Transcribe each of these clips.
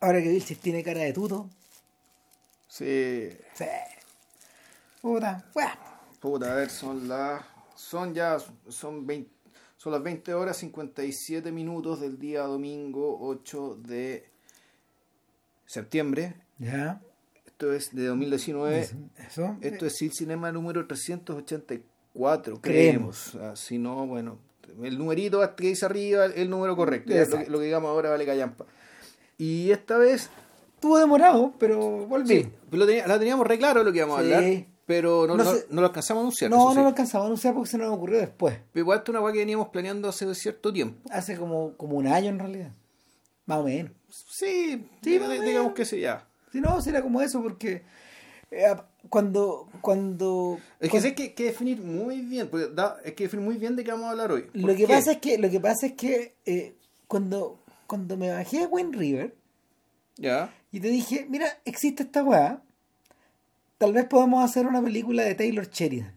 Ahora que Vilches tiene cara de tuto. Sí. Sí. Puta, bueno. Puta, a ver, son las. Son ya. Son 20, son las 20 horas 57 minutos del día domingo 8 de septiembre. Ya. Esto es de 2019. Eso. Esto es el cinema número 384, Creemos. creemos. Ah, si no, bueno, el numerito que dice arriba, el número correcto. Lo, lo que digamos ahora vale callampa. Y esta vez, Estuvo demorado, pero volví. sí, lo tenía- teníamos re claro lo que íbamos Sí. a hablar, pero no, No no- sé- no lo alcanzamos a anunciar. No, no lo alcanzamos a anunciar porque se nos ocurrió después. Pero igual esto es una cosa que veníamos planeando hace cierto tiempo. Hace como, como un año en realidad. Más o menos. Sí, Sí, más menos. digamos que sí, ya. Si no, será como eso porque eh, cuando cuando Es que hay que, que definir muy bien, porque da, hay que definir muy bien de qué vamos a hablar hoy. ¿Por lo que qué? pasa es que lo que pasa es que eh, cuando cuando me bajé a Wind River Ya, y te dije, mira, existe esta weá, tal vez podamos hacer una película de Taylor Sheridan.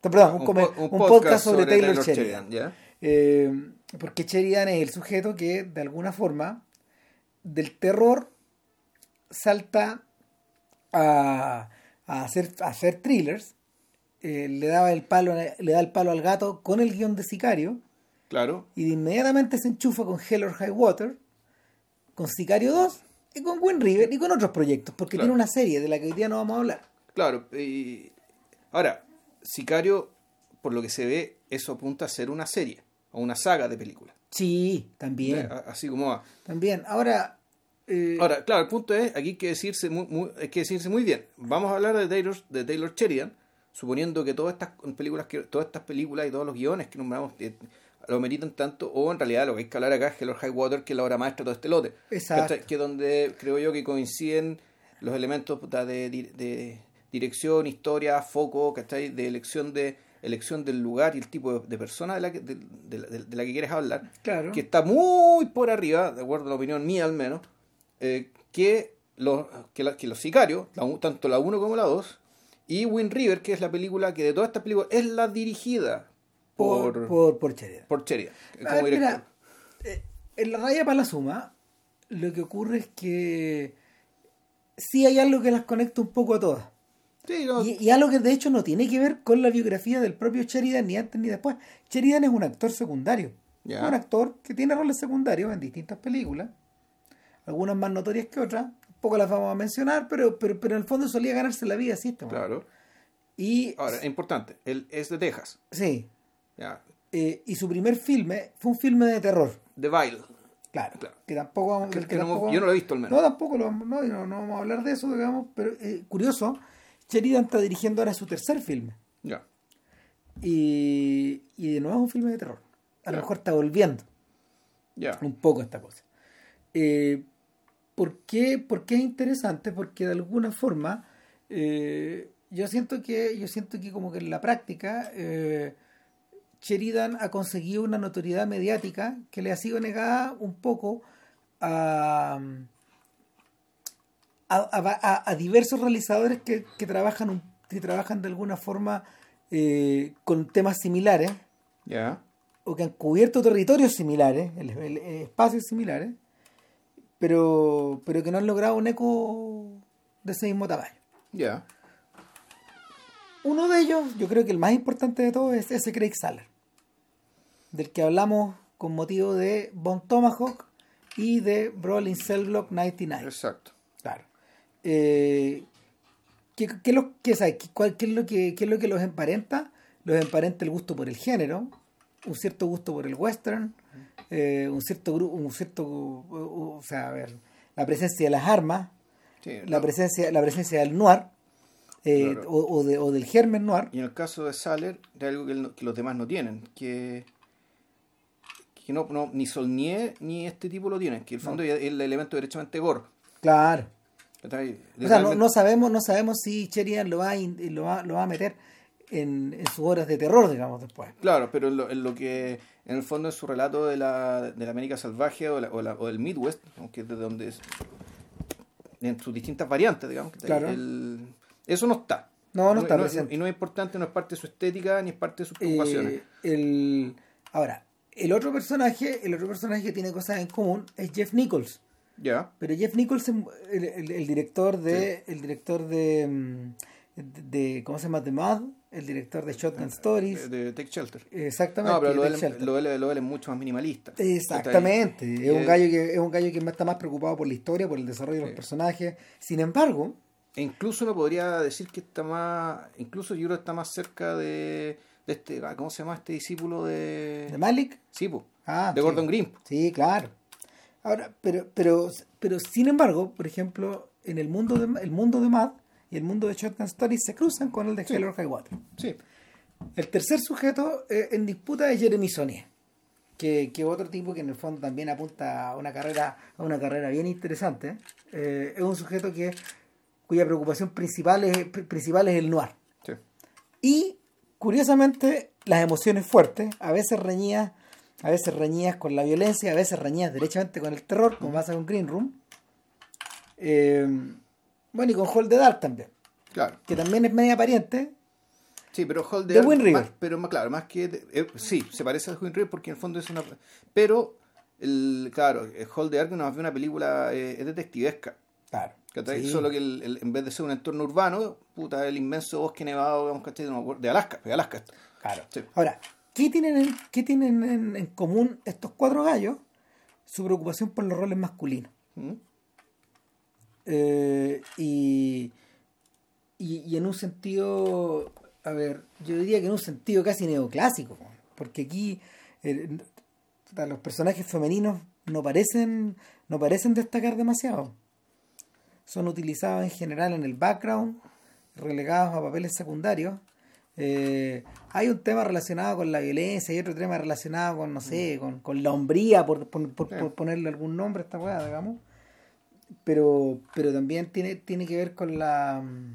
Perdón, un, Un come- po- un un podcast podcast sobre, sobre Taylor, Taylor Sheridan. Sheridan, ¿ya? Eh, porque Sheridan es el sujeto que, de alguna forma, del terror salta a, a hacer, a hacer thrillers. Eh, le daba el palo le da el palo al gato con el guion de Sicario claro. y de inmediatamente se enchufa con Hell or High Water, con Sicario 2 y con Wind River y con otros proyectos, porque Claro. tiene una serie de la que hoy día no vamos a hablar. Claro, y ahora, Sicario, por lo que se ve, eso apunta a ser una serie, o una saga de películas. Sí, también. Eh, Así como va. También. Ahora, eh, Ahora, claro, el punto es, aquí hay que decirse muy, muy- hay que decirse muy bien. Vamos a hablar de Taylor, de Taylor Sheridan, suponiendo que todas estas películas, que todas estas películas y todos los guiones que nombramos eh, lo meritan tanto, o en realidad lo que hay que hablar acá es High Water, que es la obra maestra de todo este lote. Exacto. Que donde creo yo que coinciden los elementos de, di- de dirección, historia, foco, ¿cachai? De elección de elección del lugar y el tipo de, de persona de la, que, de, de la- de la que quieres hablar claro. que está muy por arriba, de acuerdo a la opinión mía al menos, eh, que, los, que, la- que los sicarios, la tanto la 1 como la 2, y Wind River, que es la película que de todas estas películas es la dirigida por, por, por, por, por Sheridan. Sheridan, como A ver, director. mira, eh, en la raya para la suma, lo que ocurre es que sí hay algo que las conecta un poco a todas. Sí, no, Y, y algo que de hecho no tiene que ver con la biografía del propio Sheridan ni antes ni después. Sheridan es un actor secundario. Un actor que tiene roles secundarios en distintas películas. Algunas más notorias que otras. Un poco las vamos a mencionar, pero, pero, pero en el fondo solía ganarse la vida así. este claro. Y Ahora, es importante, él es de Texas. sí. Eh, y su primer filme fue un filme de terror. The Vile. Claro, Claro. que tampoco vamos Que- del que no hemos- tampoco- yo no lo he visto al menos. No, tampoco lo no, no, no vamos a hablar de eso, digamos, pero eh, curioso, Sheridan está dirigiendo ahora su tercer filme. Ya. Y, y de nuevo es un filme de terror. A lo mejor está volviendo Ya. un poco esta cosa. Eh, ¿por, qué, por qué es interesante? Porque de alguna forma eh, yo siento que yo siento que como que en la práctica Sheridan ha conseguido una notoriedad mediática que le ha sido negada un poco a, a, a- a diversos realizadores que, que trabajan un- que trabajan de alguna forma eh, con temas similares o que han cubierto territorios similares, el- el- el- espacios similares, pero, pero que no han logrado un eco de ese mismo tamaño. Ya. Uno de ellos, yo creo que el más importante de todos, es ese Craig Saller, del que hablamos con motivo de Bon Tomahawk y de Brawling Cell Block 99. Exacto. Claro. Eh, ¿qué, qué, lo, qué, sabe? ¿Qué- cuál- qué es lo que, qué es lo que los emparenta? Los emparenta el gusto por el género, un cierto gusto por el western, eh, un cierto gru- un cierto o sea, a ver, la presencia de las armas, Sí, la no. presencia, la presencia del noir, eh, Claro. o, o de- o del germen noir. Y en el caso de Saller, de algo que los demás no tienen, que, que no, no, ni Solnier ni este tipo lo tienen, que en el fondo es el elemento derechamente gore. Claro. O sea, no, no sabemos, no sabemos si Sheridan lo va a, lo va, lo va a meter en, en sus horas de terror, digamos, después. Claro, pero en lo, en lo que en el fondo en su relato de la, de la América salvaje o, la, o, la- o del Midwest, aunque es de donde es, en sus distintas variantes, digamos, ¿cachai? Claro. El- eso no está. No, no está y no es importante, no es parte de su estética ni es parte de sus Eh, preocupaciones. el, ahora, el otro personaje, el otro personaje que tiene cosas en común es Jeff Nichols, Ya. Pero Jeff Nichols, el, el- el director de. El director de, mm, de, ¿Cómo se llama? The Mud. El director de Shotgun Stories. De, de Take Shelter. Exactamente. No, pero lo de lo, lo es mucho más minimalista. Exactamente. Es un gallo que es un gallo que está más preocupado por la historia, por el desarrollo de los personajes. Sin embargo, E incluso me podría decir que está más. Incluso yo creo que está más cerca de. De este. ah, ¿Cómo se llama este discípulo de. de Malik, Sí, po, ah, de sí. Gordon Green. po. Sí, claro. Ahora, pero, pero, pero sin embargo, por ejemplo, en el mundo de el mundo de Mad y el mundo de Shotgun Stories se cruzan con el de Sí. Hell or High Water. Sí. El tercer sujeto eh, en disputa es Jeremy Saunier, que, que otro tipo que en el fondo también apunta a una carrera, a una carrera bien interesante. Eh, es un sujeto que cuya preocupación principal es, pr- principal es el noir. Sí. Y curiosamente, las emociones fuertes, a veces reñidas, a veces reñidas con la violencia, a veces reñidas derechamente con el terror, como pasa con Green Room. Eh, bueno, y con Hold the Dark también, Claro. que también es media pariente. Sí, pero Hold the De Ark, Wind River. más- pero más claro, más que. de- eh, sí, se parece a Wind River porque en el fondo es una. Pero, el, claro, eh, Hold the Ark no es una película. eh, es detectivesca. Claro. Sí. Solo que el- el- en vez de ser un entorno urbano, puta, el inmenso bosque nevado, digamos, ¿cachai? De Alaska, de Alaska. Claro. Sí. Ahora, ¿qué tienen, en, qué tienen en, en común estos cuatro gallos? Su preocupación por los roles masculinos. ¿Mm? Eh, y, y, y en un sentido, a ver, yo diría que en un sentido casi neoclásico, porque aquí eh, los personajes femeninos no parecen, no parecen destacar demasiado. Son utilizados en general en el background, relegados a papeles secundarios. Eh, hay un tema relacionado con la violencia y otro tema relacionado con, no sé, con, con la hombría, por, por, por- ponerle algún nombre a esta weá, digamos. Pero pero también tiene tiene que ver con la mm,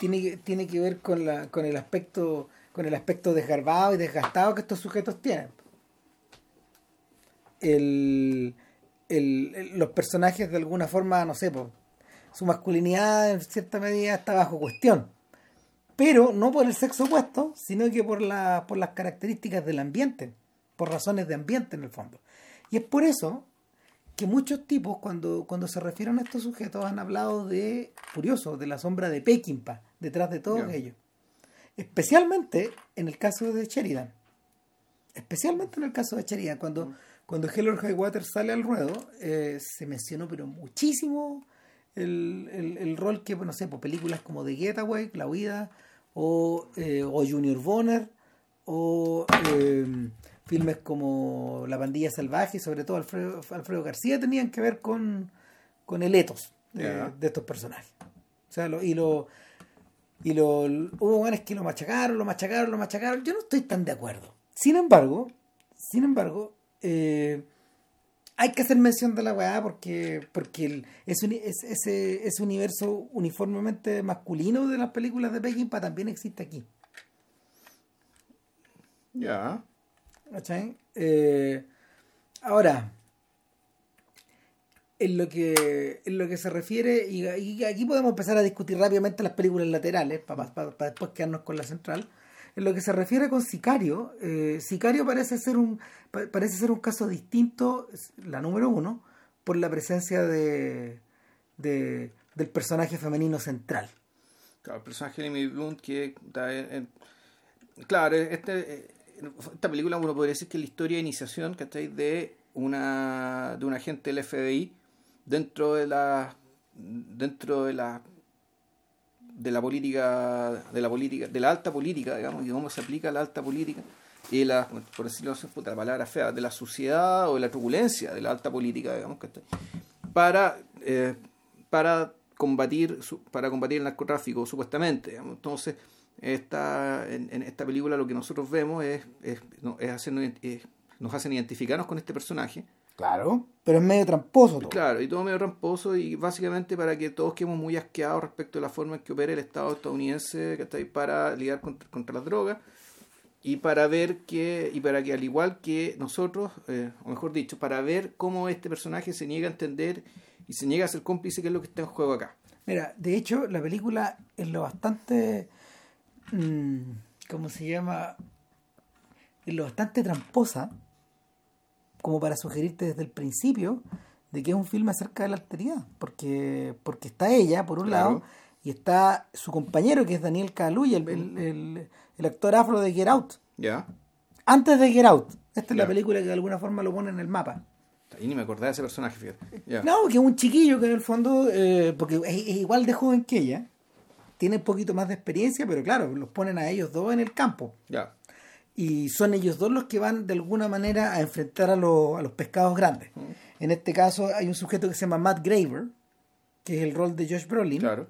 tiene que, tiene que ver con la con el aspecto con el aspecto desgarbado y desgastado que estos sujetos tienen. El, el- el- los personajes de alguna forma no sé po, su masculinidad en cierta medida está bajo cuestión pero no por el sexo opuesto sino que por la, por las características del ambiente por razones de ambiente en el fondo y es por eso que muchos tipos cuando, cuando se refieren a estos sujetos han hablado de, curioso, de la sombra de Peckinpah detrás de todos ellos. Especialmente en el caso de Sheridan. Especialmente en el caso de Sheridan. Cuando, cuando Hell or High Water sale al ruedo, eh, se mencionó pero muchísimo el, el- el rol que, no sé, por películas como The Getaway, La Huida, o, eh, o Junior Bonner, o eh, filmes como La Pandilla Salvaje y sobre todo Alfredo, Alfredo García tenían que ver con, con el etos de, estos personajes. O sea, lo- y lo y lo hubo buenos que lo machacaron, lo machacaron, lo machacaron. Yo no estoy tan de acuerdo. Sin embargo, sin embargo, eh, hay que hacer mención de la weá porque, porque el- es- ese, ese universo uniformemente masculino de las películas de Peckinpah también existe aquí. Ya. ¿Cachai? Eh, ahora, en lo que en lo que se refiere, y, y aquí podemos empezar a discutir rápidamente las películas laterales, para después quedarnos con la central. En lo que se refiere con Sicario, eh, Sicario parece ser un pa- parece ser un caso distinto, la número uno, por la presencia de, de- del personaje femenino central. Claro, el personaje de Emily Blunt que está en- claro, este, eh, esta película uno podría decir que es la historia de iniciación ¿cachai? de una de un agente del FBI dentro de la dentro de la de la política de la política de la alta política digamos y cómo se aplica la alta política y la por decirlo así puta, la palabra fea de la suciedad o de la turbulencia de la alta política digamos ¿cachai? para eh, para combatir para combatir el narcotráfico supuestamente digamos. entonces esta en, en esta película lo que nosotros vemos es, es, no, es hacernos es- nos hacen identificarnos con este personaje Claro. Pero es medio tramposo todo. Claro, y todo medio ramposo y básicamente para que todos quedemos muy asqueados respecto a la forma en que opera el Estado estadounidense ¿cachai? para lidiar contra, contra las drogas y para ver que, y para que al igual que nosotros, eh, o mejor dicho, para ver cómo este personaje se niega a entender y se niega a ser cómplice, que es lo que está en juego acá. Mira, de hecho, la película es lo bastante. mm, ¿Cómo se llama? Es lo bastante tramposa como para sugerirte desde el principio de que es un filme acerca de la alteridad, porque, porque está ella, por un Claro. lado, y está su compañero, que es Daniel Kaluuya, el, el, el- el actor afro de Get Out. Ya. Antes de Get Out. Esta es la película que de alguna forma lo pone en el mapa. Y ni me acordaba de ese personaje, fíjate. No, que es un chiquillo que en el fondo, eh, porque es, es igual de joven que ella, tiene un poquito más de experiencia, pero claro, los ponen a ellos dos en el campo. Ya. Y son ellos dos los que van de alguna manera a enfrentar a, los- a los pescados grandes. En este caso hay un sujeto que se llama Matt Graver, que es el rol de Josh Brolin, Claro.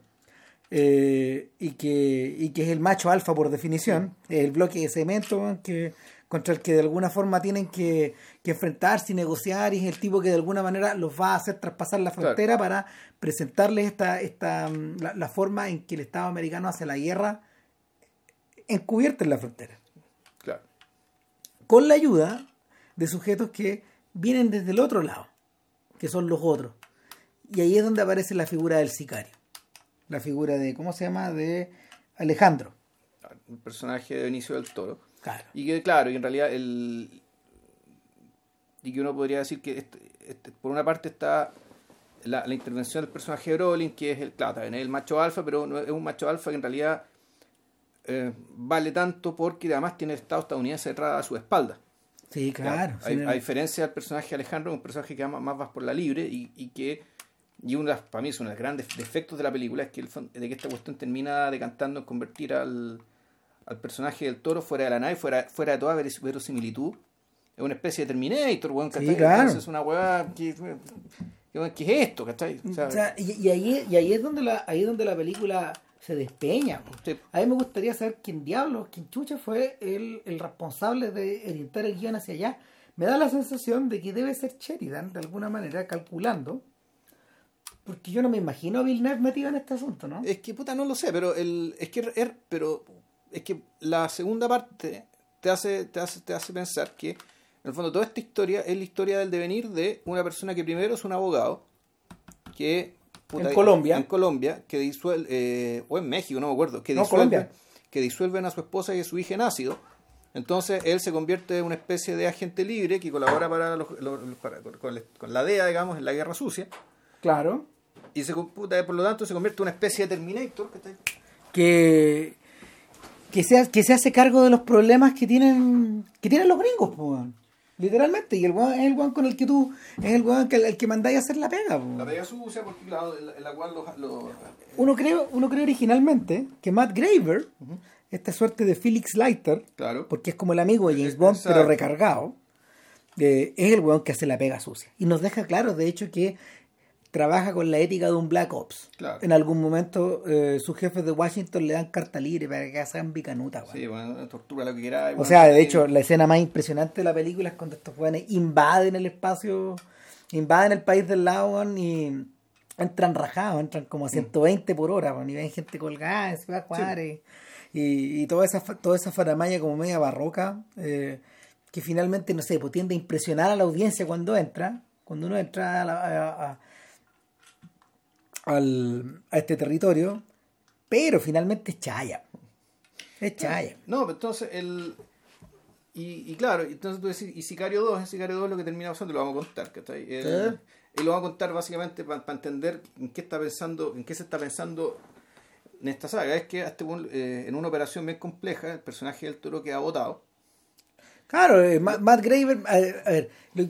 eh, y, que, y que es el macho alfa por definición, el bloque de cemento que, contra el que de alguna forma tienen que, que enfrentarse y negociar, y es el tipo que de alguna manera los va a hacer traspasar la Claro. frontera para presentarles esta, esta, mm, la, la forma en que el Estado americano hace la guerra encubierta en la frontera. Con la ayuda de sujetos que vienen desde el otro lado, que son los otros. Y ahí es donde aparece la figura del sicario. La figura de, ¿cómo se llama? De Alejandro. Un personaje de Benicio del Toro. Claro. Y que, claro, y en realidad el. Y que uno podría decir que, este- este, por una parte, está la, la intervención del personaje de Brolin, que es el, claro, también es el macho alfa, pero no es un macho alfa que en realidad eh, vale tanto porque además tiene el Estado estadounidense detrás a su espalda. Sí, claro. A, Sí, a diferencia del personaje de Alejandro, es un personaje que va más, más va por la libre y, y que. Y las- para mí es uno de los grandes defectos de la película es que, el, de que esta cuestión termina decantando en convertir al, al personaje del toro fuera de la nave, fuera, fuera de toda veros- verosimilitud. Es una especie de Terminator, weón, Sí, ¿cachai? claro. Entonces es una weá que, que- ¿qué es esto? ¿cachai? O sea, O sea, y, y ahí, y ahí es donde la, ahí es donde la película se despeña. sí, A mí me gustaría saber quién diablos, quién chucha fue el, el responsable de orientar el guion hacia allá. Me da la sensación de que debe ser Sheridan, de alguna manera, calculando. Porque yo no me imagino a Villeneuve metido en este asunto, ¿no? Es que puta no lo sé, pero el es que er- pero es que la segunda parte te hace te hace te hace pensar que en el fondo toda esta historia es la historia del devenir de una persona que primero es un abogado que En Colombia. en Colombia que disuelve eh, o en México no me acuerdo que No, disuelven Colombia. que disuelven a su esposa y a su hija en ácido entonces él se convierte en una especie de agente libre que colabora para, los- para- con, con la- DEA digamos en la guerra sucia Claro. y se puta, por lo tanto se convierte en una especie de Terminator. Que, que, se, que se hace cargo de los problemas que tienen que tienen los gringos, weón. Literalmente. Y el weón es el weón con el que tú, es el weón que, el que mandáis a hacer la pega. po. La pega sucia, porque la, la cual los, los- Uno cree, uno cree originalmente que Matt Graver, esta suerte de Felix Leiter, Claro. porque es como el amigo de James Bond, exacto. pero recargado, eh, es el weón que hace la pega sucia. Y nos deja claro, de hecho, que trabaja con la ética de un Black Ops. Claro. En algún momento eh, sus jefes de Washington le dan carta libre para que hagan bicanuta. Sí, bueno, tortura lo que quiera. O sea, de hecho, la escena más impresionante de la película es cuando estos weones invaden el espacio, invaden el país del lado weón, y entran rajados, entran como a 120 por hora, y ven gente colgada en Ciudad Juárez, y, y toda esa toda esa faramaya como media barroca, eh, que finalmente, no sé, pues tiende a impresionar a la audiencia cuando entra, cuando uno entra a, la- a- a- al- a este territorio, pero finalmente es chaya. Es chaya. No, pero entonces el. Y, y claro, entonces tú decís, y Sicario 2, en Sicario 2 lo que termina pasando lo vamos a contar, ¿cachai? El- Sí. Y lo vamos a contar básicamente para entender en qué está pensando, en qué se está pensando en esta saga. Es que a este eh, en una operación bien compleja, el personaje del toro queda votado. Claro, eh, Ma- Matt Graver, a ver, a ver, lo-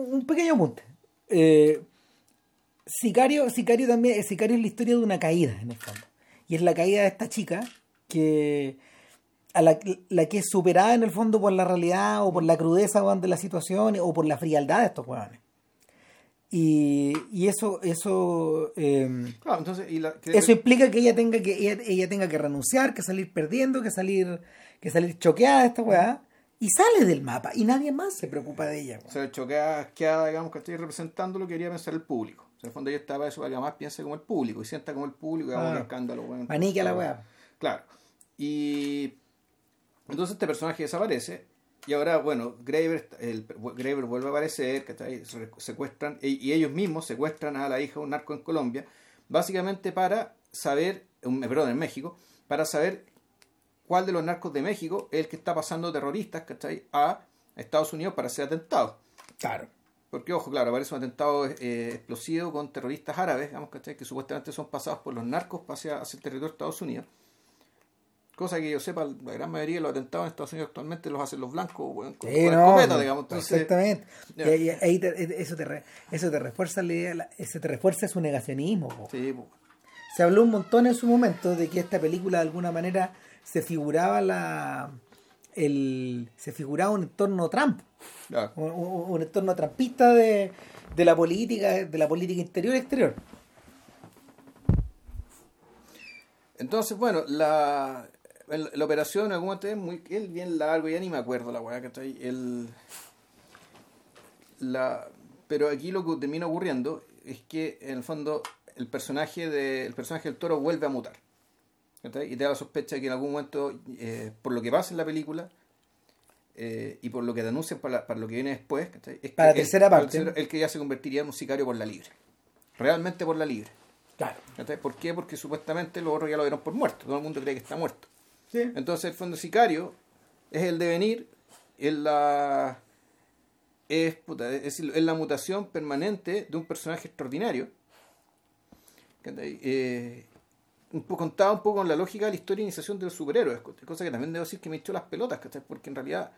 un pequeño apunte. Eh, Sicario, Sicario también, Sicario es la historia de una caída, en el fondo. Y es la caída de esta chica que a la, la que es superada en el fondo por la realidad o por la crudeza de la situación o por la frialdad de estos huevones. Y, y eso, eso, eh, Claro, entonces, y la, que- eso implica que ella tenga que ella, ella tenga que renunciar, que salir perdiendo, que salir que salir choqueada de esta weá y sale del mapa y nadie más se preocupa de ella. O sea, choqueada, queda, digamos, que estoy representando lo que quería pensar el público. En el fondo ella estaba eso para que además piense como el público y sienta como el público y haga un escándalo. Bueno, Panique a la weá. Claro. Y entonces este personaje desaparece y ahora, bueno, Graver, el, Graver vuelve a aparecer. Se- secuestran, y, y ellos mismos secuestran a la hija de un narco en Colombia, básicamente para saber, perdón, en México, para saber cuál de los narcos de México es el que está pasando terroristas, ¿cachai? A Estados Unidos para hacer atentados. Claro. Porque, ojo, claro, parece un atentado eh, explosivo con terroristas árabes, digamos, ¿cachai? Que supuestamente son pasados por los narcos hacia, hacia el territorio de Estados Unidos. Cosa que yo sepa, la gran mayoría de los atentados en Estados Unidos actualmente los hacen los blancos, bueno, con, Sí, con no, escopeta, digamos. Entonces, exactamente. Y ahí- te- eso, te re- eso te refuerza la idea, eso te refuerza su negacionismo. po. sí, pues, Se habló un montón en su momento de que esta película de alguna manera se figuraba la el se figuraba un entorno Trump, claro. un, un- entorno trampista de, de la política, de la política interior y exterior. Entonces, bueno, la, el- la operación en algún momento es muy es bien largo, ya ni me acuerdo la weá, ¿cachai? El, la, pero aquí lo que termina ocurriendo es que en el fondo el personaje de, el personaje del toro vuelve a mutar. Y te da la sospecha de que en algún momento, eh, por lo que pasa en la película, eh, y por lo que denuncian para, para lo que viene después, es que Para la él- tercera para parte. el él que ya se convertiría en un sicario por la libre. Realmente por la libre. Claro. ¿cachai? ¿Por qué? Porque supuestamente los otros ya lo dieron por muerto. Todo el mundo cree que está muerto. Sí. Entonces el fondo sicario es el devenir, es la es, puta, es, es la mutación permanente de un personaje extraordinario. Eh, un poco contaba un poco con la lógica de la historia de iniciación de los superhéroes, cosa que también debo decir que me echó las pelotas, ¿cachai? porque en realidad,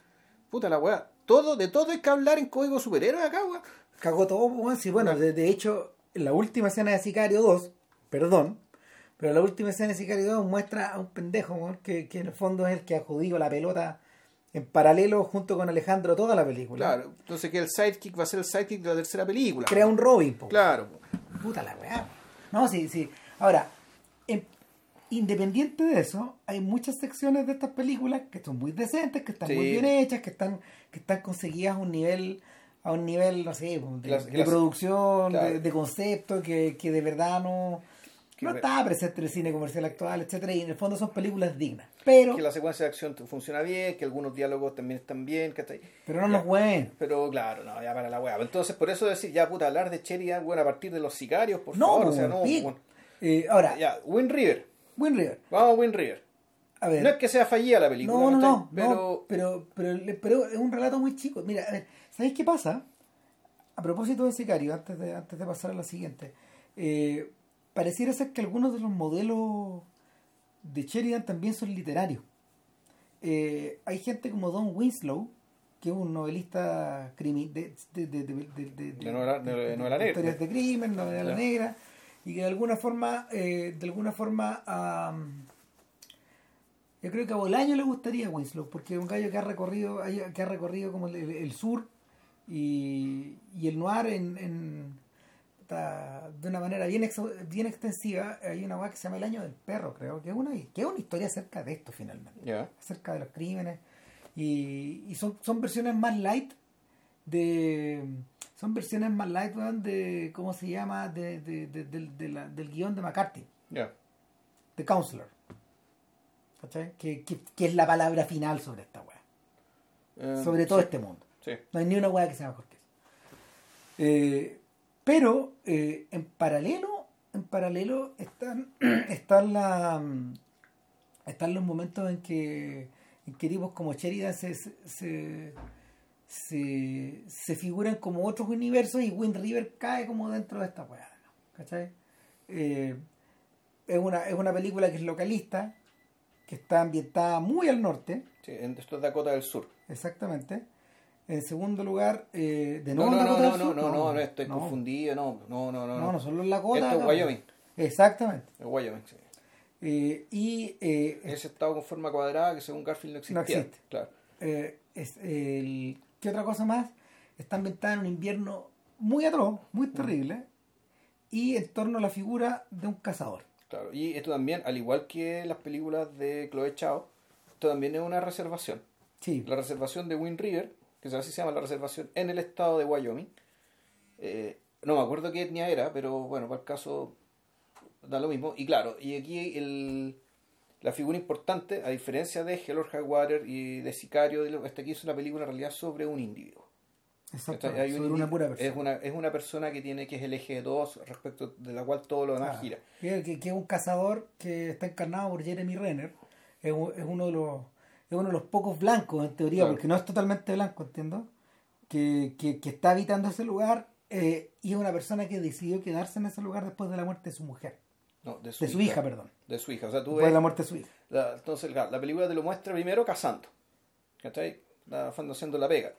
puta la weá, todo, de todo hay que hablar en código superhéroe acá, weá. Cagó todo, weón. Sí, bueno, de, de hecho, en la última escena de Sicario 2, perdón, pero la última escena de Sicario 2 muestra a un pendejo, weón, que, que en el fondo es el que ha jodido la pelota en paralelo junto con Alejandro toda la película. Claro, entonces que el sidekick va a ser el sidekick de la tercera película. Crea un Robin, po. Claro. Puta la weá. No, sí, sí. Ahora, en- independiente de eso, hay muchas secciones de estas películas que son muy decentes, que están Sí. muy bien hechas, que están, que están conseguidas a un nivel, a un nivel, no sé, de, Las- de las- producción, claro. de, de concepto, que, que de verdad no, Que no re- está presente en el cine comercial actual, etcétera, y en el fondo son películas dignas. Pero, Que la secuencia de acción funciona bien, que algunos diálogos también están bien, ¿cachai? pero no nos hueven. Pero claro, no, ya para la weá. Entonces, por eso decir, ya puta, hablar de Sheridan, bueno, a partir de los sicarios, por No, favor, o po, sea, no. bueno. Eh, ahora, Ya, Win River, Wind River. vamos a Win River. A ver. No es que sea fallida la película, No, no, no, pero pero, pero, pero es un relato muy chico. Mira, a ver, ¿sabéis qué pasa? A propósito de Sicario, antes de, antes de pasar a la siguiente, eh, pareciera ser que algunos de los modelos de Sheridan también son literarios. Eh, hay gente como Don Winslow, que es un novelista de, de, de, de, novela- negra. historias de crimen, novela negra, y que de alguna forma, eh, de alguna forma, yo creo que a Bolaño le gustaría Winslow, porque es un gallo que ha recorrido, que ha recorrido como el, el sur y, y el noir en, de una manera bien bien extensiva. Hay una weá que se llama El año del perro, creo, que es una, que es una historia acerca de esto finalmente. Acerca de los crímenes. Y, y son, son versiones más light de son versiones más light weón, de cómo se llama de, de- de- del- de la- del guion de McCarthy. Ya. The Counselor. ¿cachai? Que, que, que es la palabra final sobre esta weá. Eh, sobre todo sí, este mundo. Sí, no hay ni una weá que sea mejor que eso. Eh, pero eh, en paralelo en paralelo están están la están los momentos en que en que tipos como Sheridan se se, se, se- se figuran como otros universos y Wind River cae como dentro de esta weá ¿no? ¿cachai? Eh, es una es una película que es localista que está ambientada muy al norte sí, esto es Dakota del Sur. Exactamente. En segundo lugar, eh, de No, nuevo no, no, Dakota no, del no, Sur, no, no, no, estoy no. confundido, no, no, no, no. No, no son los Lakota. Esto es Wyoming. Exactamente. Es Wyoming, sí. Eh, y eh, Ese estado con forma cuadrada que según Garfield no existía. existe. Claro. eh, es el, ¿qué otra cosa más? Está ambientada en un invierno muy atroz, muy terrible, y en torno a la figura de un cazador. Claro, y esto también, al igual que las películas de Chloe Chao, esto también es una reservación. Sí, La reservación de Wind River, que así se llama la reservación en el estado de Wyoming. Eh, no me acuerdo qué etnia era, pero bueno, para el caso da lo mismo. Y claro, y aquí el, la figura importante, a diferencia de Hell or High Water y de Sicario, esta aquí es una película en realidad sobre un individuo. exacto. Hay un sobre una pura persona. Es una, es una persona que tiene que es el eje de todos respecto de la cual todo lo demás gira. Que, que- es un cazador que está encarnado por Jeremy Renner. Es, es uno de los es uno de los pocos blancos en teoría, Claro. porque no es totalmente blanco, entiendo. que, que, que está habitando ese lugar eh, y es una persona que decidió quedarse en ese lugar después de la muerte de su mujer. No, de De su hija, perdón. De su hija. O sea, tú Después de la muerte de su hija. la- entonces, la, la película te lo muestra primero cazando. ¿Cachai? La- haciendo la pega.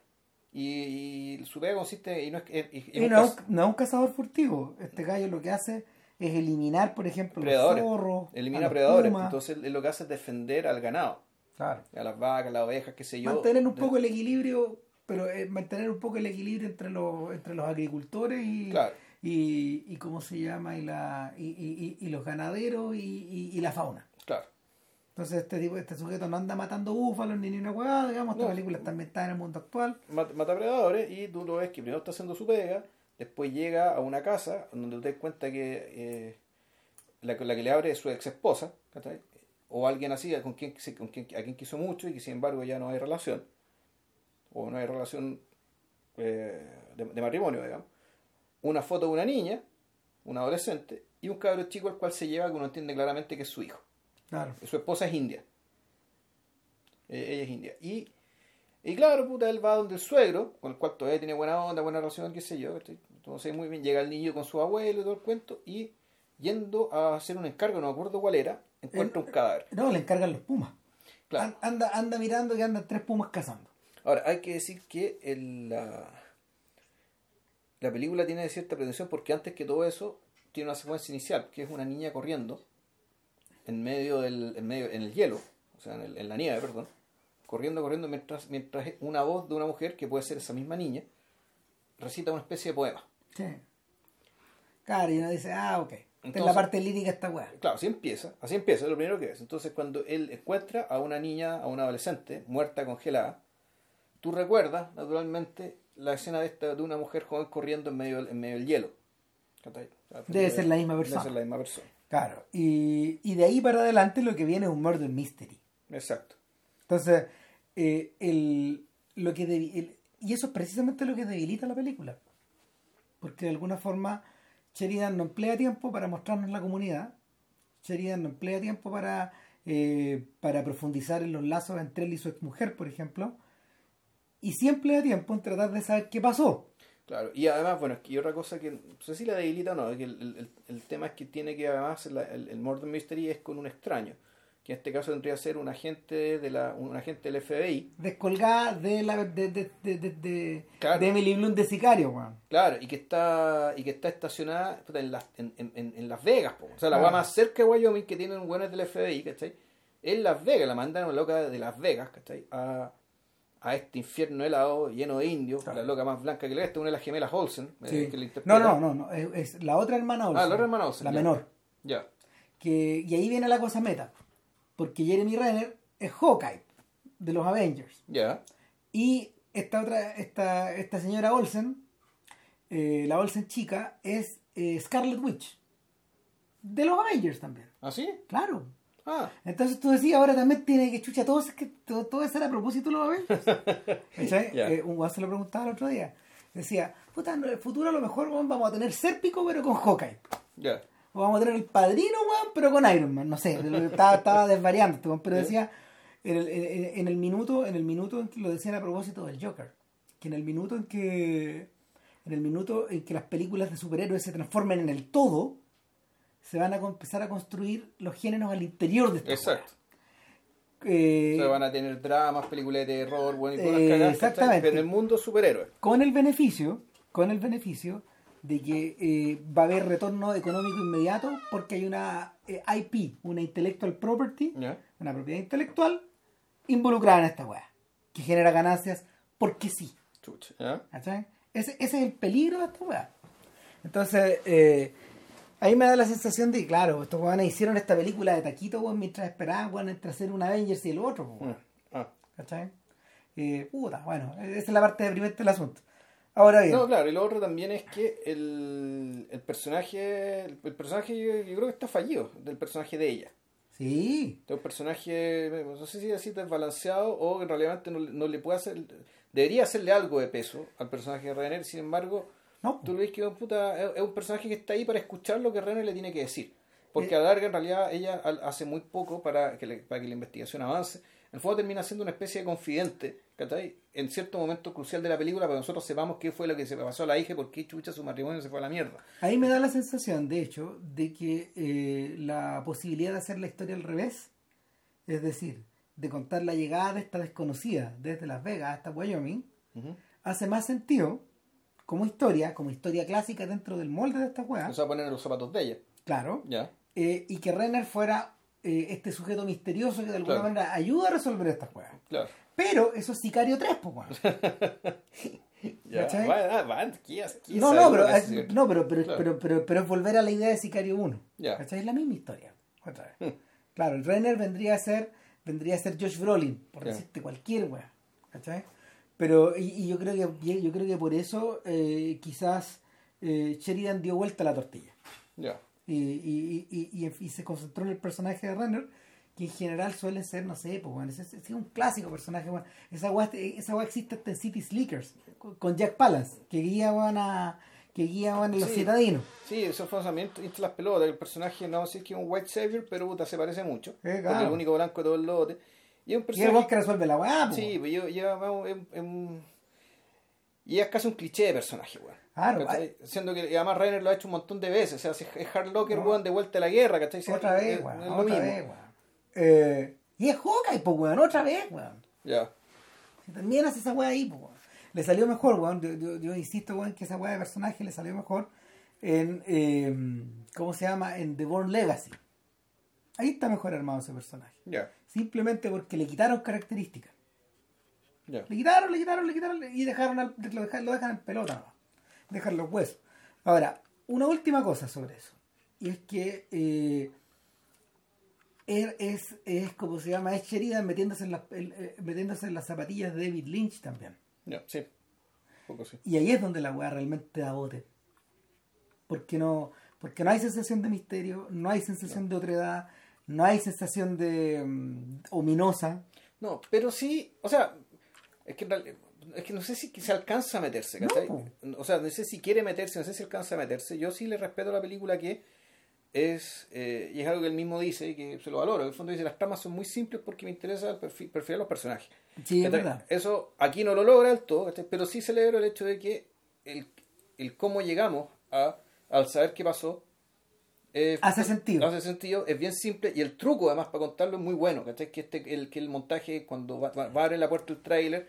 Y, y su pega consiste. Y no es, que- y- un no, es un cazador furtivo. Este gallo lo que hace es eliminar, por ejemplo, predadores. los zorros. Elimina a predadores. pumas. Entonces, él lo que hace es defender al ganado. Claro. A las vacas, las ovejas, qué sé yo. mantener un poco el equilibrio, pero eh, mantener un poco el equilibrio entre los, entre los agricultores y, Claro. Y, y cómo se llama, y, la, y, y- y- los ganaderos y, la fauna. Claro. Entonces este tipo, este sujeto no anda matando búfalos ni ni una huevada, digamos, esta No. película está ambientada en el mundo actual. Mata, predadores y tú lo ves que primero está haciendo su pega, después llega a una casa donde te das cuenta que eh, la, la que le abre es su ex esposa, o alguien así con quien, con quien, a quien quiso mucho y que sin embargo ya no hay relación, o no hay relación eh, de, de matrimonio, digamos. Una foto de una niña, una adolescente, y un cabro chico al cual se lleva que uno entiende claramente que es su hijo. Claro. Su esposa es india. Eh, ella es india. Y, y claro, puta, él va donde el suegro, con el cual todavía tiene buena onda, buena relación, qué sé yo. Entonces, muy bien, llega el niño con su abuelo y todo el cuento, y yendo a hacer un encargo, no me acuerdo cuál era, encuentra un cadáver. No, le encargan los pumas. Claro. An- Anda, anda mirando que andan tres pumas cazando. Ahora, hay que decir que el, la, la película tiene cierta pretensión porque antes que todo eso tiene una secuencia inicial, que es una niña corriendo en medio del, en medio, en el hielo, o sea, en, el- en la nieve, perdón, corriendo, corriendo, mientras, mientras una voz de una mujer, que puede ser esa misma niña, recita una especie de poema. Sí. Claro, y uno dice, ah, ok. Esta es la Entonces- parte lírica de esta weá. Claro, así empieza, así empieza, es lo primero que es. Entonces, cuando él encuentra a una niña, a una adolescente, muerta, congelada, tú recuerdas, naturalmente, la escena de, esta, de una mujer joven corriendo en medio, del- en medio del hielo. Debe ser la misma persona. Debe ser la misma persona. Claro. Y, y de ahí para adelante lo que viene es un murder mystery. Exacto. Entonces, eh, el, lo que el- y eso es precisamente lo que debilita la película. Porque de alguna forma Sheridan no emplea tiempo para mostrarnos la comunidad. Sheridan no emplea tiempo para, eh, para profundizar en los lazos entre él y su exmujer, por ejemplo. Y sí emplea tiempo en tratar de saber qué pasó. Claro, y además, bueno, es que otra cosa que, no sé si la debilita o no, es que el, el- el tema es que tiene que además, la- el, el Murder Mystery es con un extraño, que en este caso tendría que ser un agente, de la, un agente del FBI, Descolgada de la de, de, de, de, de- Claro. de Emily Bloom de Sicario, weón. Claro, y que está y que está estacionada en, las, en, en, en Las Vegas, po. o sea, la weá más cerca de Wyoming que tienen buenos del FBI, ¿cachai? En Las Vegas, la mandaron loca de Las Vegas, ¿cachai? A, a este infierno helado lleno de indios, Claro. la loca más blanca que le esta, una de las gemelas Olsen, eh, que le. No, no, no, no, es, es la otra hermana Olsen. Ah, la otra hermana Olsen, La ya. menor. Ya, Que, y ahí viene la cosa meta. Porque Jeremy Renner es Hawkeye de los Avengers. ya, Y esta otra, esta, esta señora Olsen, eh, la Olsen chica, es eh, Scarlet Witch. De los Avengers también. ¿ah, sí? Claro. Ah, Entonces tú decías, ahora también tiene que chucha, todo, que, todo, todo eso era a propósito los Avengers. Ya. Eh, un guan se lo preguntaba el otro día. Decía, puta, en el futuro a lo mejor vamos a tener Sérpico, pero con Hawkeye. ya, O vamos a tener el padrino, weón, pero con Iron Man. No sé, estaba, estaba desvariando, pero decía, en el, en, en el minuto, en el minuto en que lo decían a propósito del Joker, que en el minuto en que en el minuto en que las películas de superhéroes se transformen en el todo, se van a empezar a construir los géneros al interior de esta exacto. Eh, O sea, van a tener dramas, películas de terror, bueno, y todas eh, las cagadas, exactamente. En el mundo superhéroe. con el beneficio, con el beneficio de que eh, va a haber retorno económico inmediato porque hay una eh, IP, una intellectual property, una propiedad intelectual involucrada en esta weá, que genera ganancias porque sí. Chucha. Ese, ese es el peligro de esta weá. Entonces, eh, ahí me da la sensación de, claro, estos weones hicieron esta película de taquito, weón, mientras esperaban, weón, entre hacer un Avengers y el otro, weón. Mm, ah. ¿Cachai? Eh, puta, bueno, esa es la parte deprimente del asunto. Ahora bien, No, claro, y lo otro también es que el, el personaje, el, el personaje yo, yo creo que está fallido, del personaje de ella. sí, Es un personaje, no sé si así desbalanceado o que realmente no, le- no le puede hacer, debería hacerle algo de peso al personaje de Renner, sin embargo, no, tú lo ves que puta, es, es un personaje que está ahí para escuchar lo que Renner le tiene que decir. Porque Eh. a la larga, en realidad, ella hace muy poco para que, le- para que la investigación avance. el fondo termina siendo una especie de confidente, ¿cachai? En cierto momento crucial de la película, para que nosotros sepamos qué fue lo que se pasó a la hija y por qué chucha su matrimonio se fue a la mierda. Ahí me da la sensación, de hecho, de que eh, la posibilidad de hacer la historia al revés, es decir, de contar la llegada de esta desconocida desde Las Vegas hasta Wyoming, hace más sentido como historia, como historia clásica dentro del molde de esta weá. O sea, poner los zapatos de ella. Claro. Ya. Eh, y que Renner fuera eh, este sujeto misterioso que de alguna Claro. manera ayuda a resolver estas weas. Claro. Pero eso es Sicario 3, pues, weón. Ya. ¿Cachai? Va, va, va, ¿qué es- qué No, no, pero, es, es- no pero, pero, Claro. pero, pero, pero es volver a la idea de Sicario 1. Ya. ¿Cachai? Es la misma historia. Otra vez. Hmm. Claro, el Renner vendría a ser, vendría a ser Josh Brolin, por Ya. decirte cualquier wea. ¿Cachai? Pero, y, y yo creo que yo creo que por eso eh, quizás eh, Sheridan dio vuelta a la tortilla. Ya. y, y, y, y, y se concentró en el personaje de Renner que en general suele ser, no sé, pues bueno, es, es- un clásico personaje, bueno. esa weá esa weá existe hasta en City Slickers, con, con Jack Palance, que guía weón, a que guía weón, a los Sí. citadinos. Sí, eso fue entre las pelotas. El personaje, no sé si es que es un white savior, pero puta, se parece mucho. claro. Porque el único blanco de todo el lote. Y es un Y el personaje. que resuelve la weá. Sí, pues yo, yo, vamos, em- em- y es casi un cliché de personaje, weón. Claro, ¿Cachai? Siendo que además Rainer lo ha hecho un montón de veces. O sea, es Hard Locker, No. weón, de vuelta a la guerra, ¿cachai? Otra es- vez, weón, es otra vez, weón. Eh, y es Hawkeye, pues weón, otra vez, weón. Ya. También hace esa weá ahí, pues, weón. Le salió mejor, weón. Yo, yo- yo insisto, weón, que esa weá de personaje le salió mejor en, eh, ¿cómo se llama? En The Born Legacy. Ahí está mejor armado ese personaje. Simplemente porque le quitaron características. Le quitaron, le quitaron, le quitaron y dejaron al- lo, dejan, lo dejan en pelota, ¿no? Dejan los huesos. Ahora, una última cosa sobre eso. Y es que eh, es, es, es como se llama, es Sheridan metiéndose en, las, eh, metiéndose en las zapatillas de David Lynch también. Sí. Un poco sí. Y ahí es donde la weá realmente da bote. Porque no, porque no hay sensación de misterio, no hay sensación de otredad, no hay sensación de mm, ominosa. No, pero sí, o sea, es que, en es que no sé si se alcanza a meterse, No, ¿cachai? po. o sea, no sé si quiere meterse, no sé si alcanza a meterse. Yo sí le respeto la película que es, eh, y es algo que él mismo dice y que se lo valoro. En el fondo dice, las tramas son muy simples porque me interesa el perfil, perfil de los personajes. Sí, es verdad. Eso aquí no lo logra del todo, ¿cachai? pero sí celebro el hecho de que el, el cómo llegamos a, al saber qué pasó eh, Hace sentido. hace sentido, es bien simple y el truco además para contarlo es muy bueno, ¿cachai? Que, este, el, que el montaje cuando va, va- va a abrir la puerta del tráiler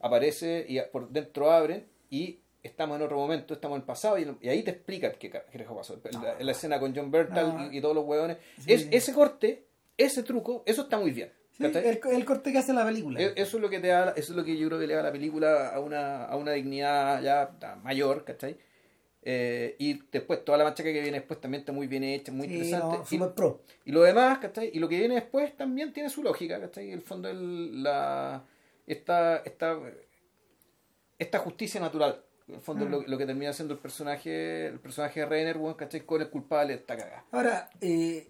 aparece y por dentro abren y estamos en otro momento, estamos en el pasado y, y ahí te explican qué ca- qué carajo pasó. La, la escena con John Bertal No. y, y todos los hueones. Sí. Es, ese corte, ese truco, eso está muy bien. Sí, ¿cachai? el, el corte que hace la película. E- Eso es lo que te da, eso es lo que yo creo que le da a la película a una, a una dignidad ya mayor, ¿cachai? Eh, y después toda la machaca que viene después también está muy bien hecha, muy Sí, interesante. no, y, super pro. y lo demás, ¿cachai? Y lo que viene después también tiene su lógica, ¿cachai? El fondo el, la, esta, esta, esta justicia natural. En el fondo Mm. lo, lo que termina siendo el personaje, el personaje de Renner, ¿cachai? Con el culpable de esta cagada. Ahora, eh,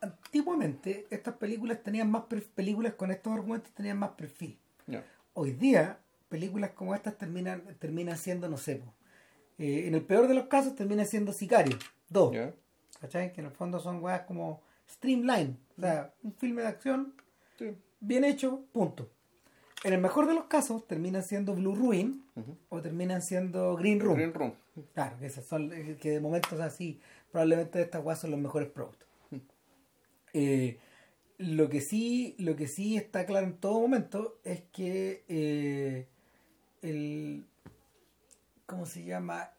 antiguamente estas películas tenían más películas con estos argumentos tenían más perfil. Hoy día, películas como estas terminan, terminan siendo, no sé, po, eh, en el peor de los casos terminan siendo Sicario, dos, ¿Ya? ¿cachai? Que en el fondo son weas como streamline, o sea, un filme de acción Sí. bien hecho, punto. En el mejor de los casos terminan siendo Blue Ruin o terminan siendo Green Room. Green Room. Claro, que esas son, eh, que de momentos así, probablemente estas weas son los mejores productos. Eh, lo que sí, lo que sí está claro en todo momento es que eh, el ¿cómo se llama?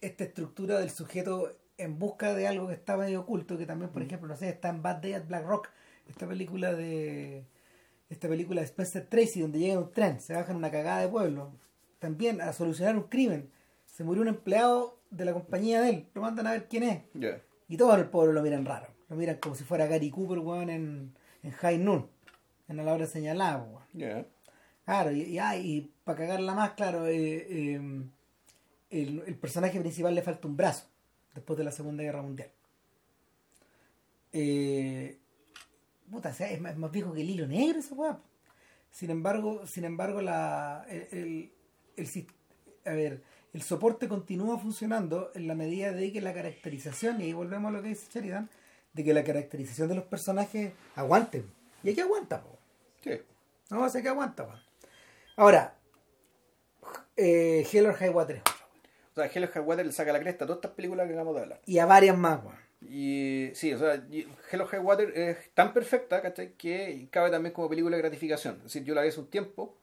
esta estructura del sujeto en busca de algo que está medio oculto, que también, por ejemplo, no sé, está en Bad Day at Black Rock, esta película de esta película de Spencer Tracy, donde llega un tren, se baja en una cagada de pueblo, también a solucionar un crimen. Se murió un empleado de la compañía de él, lo mandan a ver quién es. Y todos en el pueblo lo miran raro. Lo miran como si fuera Gary Cooper, weón, en, en High Noon. En la hora señalada, weón. Claro, y, y, ah, y para cagarla más, claro, eh, eh, el, el personaje principal le falta un brazo después de la Segunda Guerra Mundial. Eh, puta, sea, es, más, es más viejo que el hilo negro esa weá. Sin embargo, sin embargo, la, el, el- a ver, el soporte continúa funcionando en la medida de que la caracterización, y ahí volvemos a lo que dice Sheridan, de que la caracterización de los personajes aguante. Y aquí aguanta, po. Sí. No, sé que aguanta. Ahora, eh, Hell or High Water es otra, weón. O sea, Hell High le saca la cresta a todas estas películas que acabamos de hablar. Y a varias más, weón. Y sí, o sea, y Hell or High Water es tan perfecta, ¿cachai? Que cabe también como película de gratificación. Es decir, yo la vi hace un tiempo.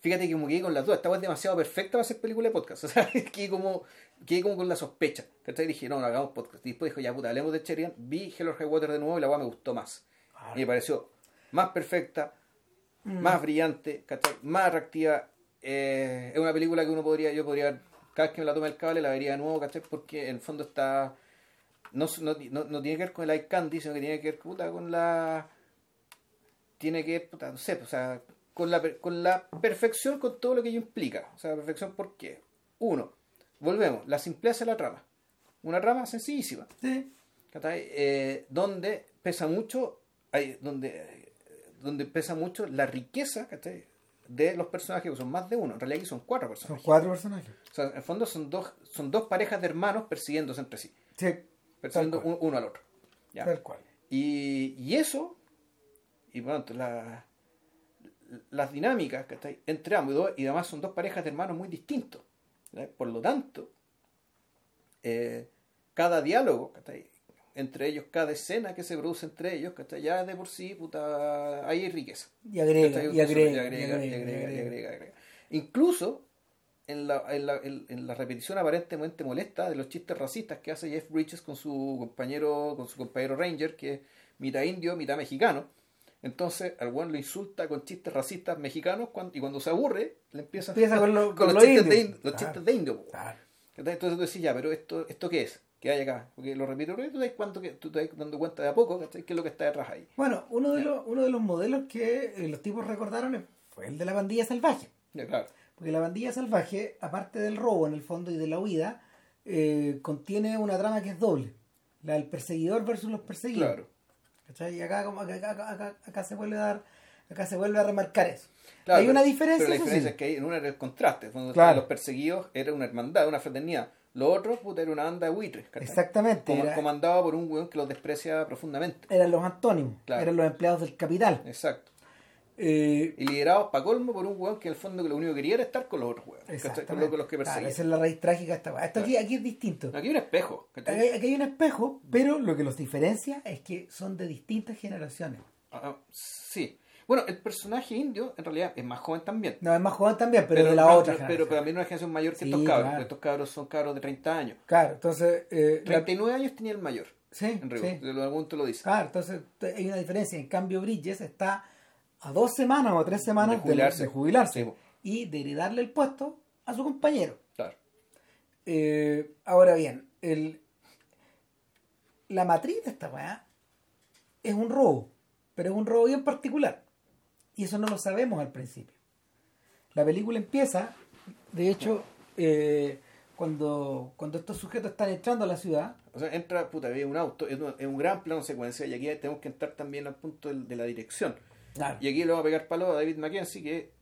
Fíjate que como quedé con las dudas, esta es demasiado perfecta para ser película de podcast. O sea, quedé como, quedé como con la sospecha. ¿Cachai? Dije, no, no hagamos podcast. Y después dijo, ya puta, hablemos de Cherian. Vi Hell or High Water de nuevo y la weá me gustó más. Ah. Y me pareció más perfecta, más brillante, ¿cachai? Más atractiva. Eh, es una película que uno podría, yo podría ver, cada vez que me la tome el cable la vería de nuevo, ¿cachai? Porque en el fondo está. No, no, no, no tiene que ver con el eye candy, sino que tiene que ver puta, con la. Tiene que ver, puta, no sé, o sea, con la, con la perfección, con todo lo que ello implica. O sea, perfección, ¿por qué? Uno, volvemos, la simpleza de la trama. Una trama sencillísima. Sí. Eh, donde pesa mucho, hay, donde, donde pesa mucho la riqueza ¿cachai? De los personajes, que son más de uno, en realidad aquí son cuatro Son personajes. cuatro personajes. O sea, en el fondo son dos, son dos parejas de hermanos persiguiéndose entre sí, Sí. persiguiendo un- uno al otro. ¿ya? Tal cual. Y, y eso, y bueno, la- las dinámicas ¿cachai? entre ambos, y dos- y además son dos parejas de hermanos muy distintos. Por lo tanto, eh, cada diálogo ¿cachai? Entre ellos, cada escena que se produce entre ellos, ¿cachai? ya de por sí, puta, ahí hay riqueza. Y agrega, y agrega, Y agrega. Incluso en la, en, la, en- la repetición aparentemente molesta de los chistes racistas que hace Jeff Bridges con su compañero, con su compañero Ranger, que es mitad indio, mitad mexicano. Entonces, al buen lo insulta con chistes racistas mexicanos cuan- y cuando se aburre, le empieza, Empieza con lo- con los, los chistes, de, los chistes de indio. Claro. Entonces tú decís, ya, pero esto, ¿esto qué es? ¿Qué hay acá? Porque lo repito, pero tú te das que tú te das dando cuenta de a poco, ¿cachai? ¿Qué es lo que está detrás ahí? Bueno, uno de, los, uno de los modelos que eh, los tipos recordaron fue el de la bandilla salvaje. Ya, claro. Porque la bandilla salvaje, aparte del robo en el fondo y de la huida, eh, contiene una trama que es doble. La del perseguidor versus los perseguidos. Claro. ¿Cachai? Y acá, como, acá, acá- acá- acá se vuelve a dar, acá se vuelve a remarcar eso. Claro, Hay una diferencia, Pero la sí. diferencia es que hay, en una era el contraste. Cuando Claro. los perseguidos era una hermandad, una fraternidad. Lo otro, puta, era una banda de buitres. ¿cachai? Exactamente. Como- era- comandado por un weón que los desprecia profundamente. eran los antónimos, Claro. eran los empleados del capital. Exacto. Eh, Y liderados para colmo por un weón que en el fondo que lo único que quería era estar con los otros weones. ¿cachai? Con los, con los que Claro, perseguían. esa es la raíz trágica de esta weá. Esto aquí, aquí es distinto. Aquí hay un espejo. Aquí hay un espejo, pero lo que los diferencia es que son de distintas generaciones. Ah, ah, sí. Bueno, el personaje indio en realidad es más joven también. No, es más joven también, pero, de la no, otra pero, pero, también una generación mayor que Sí, estos cabros. claro. Estos cabros son cabros de 30 años. Claro, entonces... eh, la- 39 años tenía el mayor. sí, En sí. De algún te lo dice. Claro, entonces hay una diferencia. En cambio, Bridges está a dos semanas o tres semanas De jubilarse. de jubilarse Sí, po. y de heredarle el puesto a su compañero. Claro. Eh, ahora bien, el, la matriz de esta weá es un robo, pero es un robo bien particular. Y eso no lo sabemos al principio. La película empieza, de hecho, eh, cuando, cuando estos sujetos están entrando a la ciudad, O sea, entra, puta, había un auto, es un, es un gran plano secuencia y aquí tenemos que entrar también al punto de, la dirección. Y aquí le vamos a pegar palo a David Mackenzie que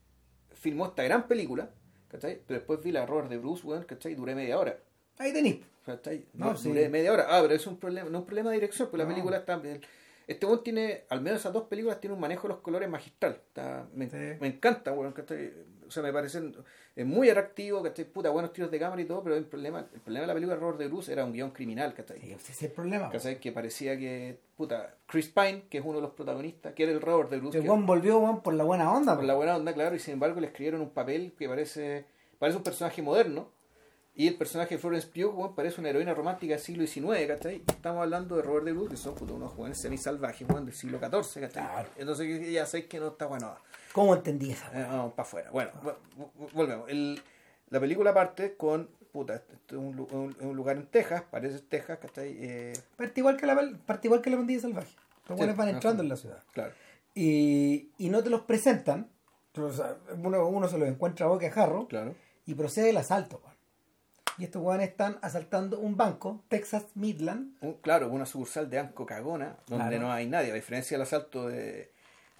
filmó esta gran película, ¿cachai? Pero después vi la error de Bruce, weón, ¿cachai? Duré media hora. ahí tenéis. ¿cachai? No, No, sí. duré media hora. Ah, pero es un problema, no es un problema de dirección, porque No. la película está... Este weón tiene, al menos esas dos películas, tiene un manejo de los colores magistral. Está- me, Sí. me encanta, weón. O sea, me parecen es muy atractivo, ¿cachai? Puta, buenos tiros de cámara y todo, pero el problema, el problema de la película Error de Bruce era un guion criminal, ¿cachai? Sí, ese es el problema. ¿Cachai? Que parecía que, puta, Chris Pine, que es uno de los protagonistas, que era el Robert de Bruce, El que- weón volvió weón, por la buena onda. por po. la buena onda, claro, y sin embargo le escribieron un papel que parece parece un personaje moderno, y el personaje de Florence Pugh, parece una heroína romántica del siglo XIX, ¿cachai? Estamos hablando de Robert de Bruce, que son unos jóvenes semisalvajes, weón, del siglo XIV, ¿cachai? Claro. Entonces ya sé que no está bueno. ¿Cómo entendí esa? Eh, vamos para afuera. Bueno, vo- vo- volvemos. El- la película parte con, puta, esto es un, lu- un- un lugar en Texas, parece Texas, ¿cachai? Eh, Parte igual que la, parte igual que la bandilla salvaje. Los Sí, weones van entrando en la ciudad. claro. Y, y no te los presentan. Uno, uno se los encuentra a boca de jarro Claro. y procede el asalto. weón. Y estos weones están asaltando un banco, Texas Midland. Claro, una sucursal de Anco Cagona, donde Claro. no hay nadie, a diferencia del asalto de,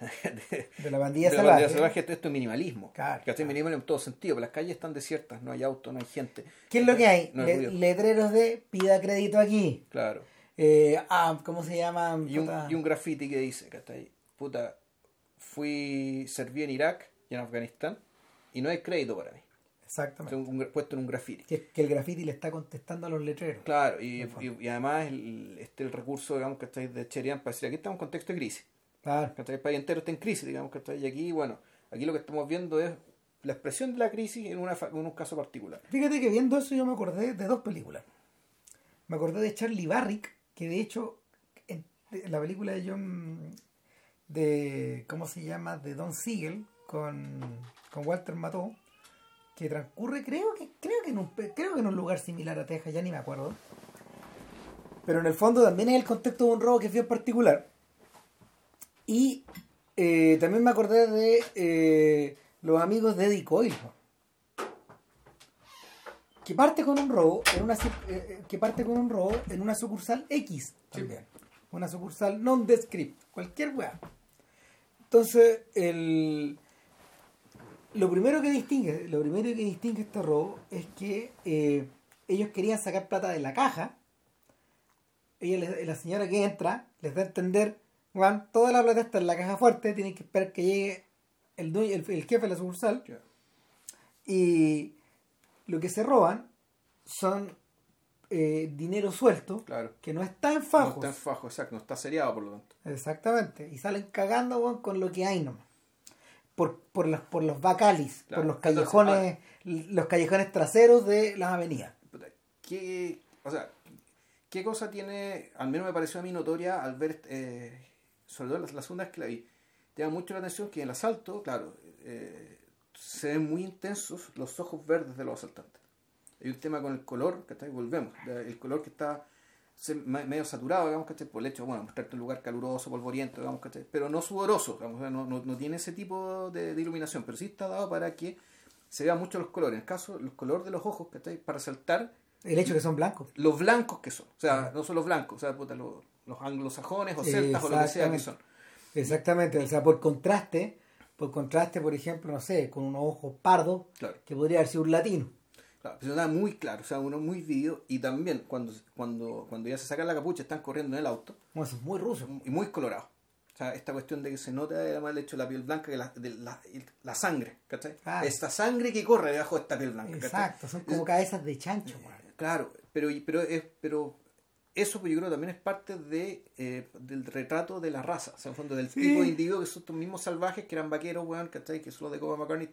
de, De la bandilla de la salvaje. bandera salvaje, esto es minimalismo. Claro, ¿Cachai? claro. Minimalismo en todo sentido, pero las calles están desiertas, no hay auto, no hay gente. ¿Qué es lo que hay? No hay Le- ruido. letreros de pida crédito aquí. Claro. Eh, ah, ¿Cómo se llama? Y un, y un graffiti que dice, ¿cachai? Puta, fui, serví en Irak y en Afganistán y no hay crédito para mí. Exactamente. Un- puesto en un graffiti. Que, que el graffiti le está contestando a los letreros. Claro, y, y- y además el, este el recurso, digamos, que estáis de Cherian para decir, aquí estamos en contexto de crisis. Claro. ¿cachai? El país entero está en crisis, digamos, que Y aquí, bueno, aquí lo que estamos viendo es la expresión de la crisis en, una, en un caso particular. Fíjate que viendo eso yo me acordé de dos películas. Me acordé de Charlie Barrick, que de hecho en la película de John de ¿cómo se llama? de Don Siegel con, con Walter Mató, que transcurre creo que creo que en un creo que en un lugar similar a Texas, ya ni me acuerdo. Pero en el fondo también es el contexto de un robo que es bien particular. Y eh, también me acordé de eh, los amigos de Eddie Coyle. que parte con un robo en una eh, eh, que parte con un robo en una sucursal X también una sucursal non-descript cualquier weá entonces el lo primero que distingue lo primero que distingue este robo es que eh, ellos querían sacar plata de la caja ella la señora que entra les da a entender Juan, toda la plata está en la caja fuerte tienen que esperar que llegue el, dueño, el, el jefe de la sucursal y lo que se roban son eh, dinero suelto Claro. que no está en No fajos. está en fajo, exacto, no está seriado por lo tanto. Exactamente. Y salen cagando con lo que hay nomás. Por, por, los, por los bacalis, Claro. por los Entonces, callejones, los callejones traseros de las avenidas. ¿Qué, o sea, ¿qué cosa tiene, al menos me pareció a mí notoria al ver, eh, sobre todo la, la segunda vez que la vi, te llama mucho la atención que en el asalto, claro, eh, se ven muy intensos los ojos verdes de los asaltantes. Hay un tema con el color, que volvemos, el color que está medio saturado, digamos, ¿cachai? Por el hecho, bueno, mostrarte un lugar caluroso, polvoriento, digamos, ¿cachai? Pero no sudoroso, digamos, no, no, no tiene ese tipo de, de iluminación, pero sí está dado para que se vean mucho los colores. En el caso, los colores de los ojos, ¿cachai? Para resaltar El hecho que son blancos. los blancos que son. O sea, no son los blancos, o sea, puta, los, los anglosajones o celtas o lo que sea que son. Exactamente. O sea, por contraste, por contraste, por ejemplo, no sé, con unos ojos pardos, Claro. que podría haber sido un latino. Claro, pero nada muy claro, o sea, uno muy vivido y también cuando, cuando, cuando ya se sacan la capucha están corriendo en el auto Bueno, eso es muy ruso. y muy colorado. O sea, esta cuestión de que se nota además el hecho de la piel blanca, que la, de la, la sangre, ¿cachai? Claro. Esta sangre que corre debajo de esta piel blanca. ¿cachai? Exacto, son como cabezas de chancho. weón. Claro, pero, pero, es, pero eso pues, yo creo también es parte de, eh, del retrato de la raza, o sea, en fondo del Sí. tipo de individuos que son estos mismos salvajes que eran vaqueros, weón, ¿cachai? Que son los de Coba McCartney.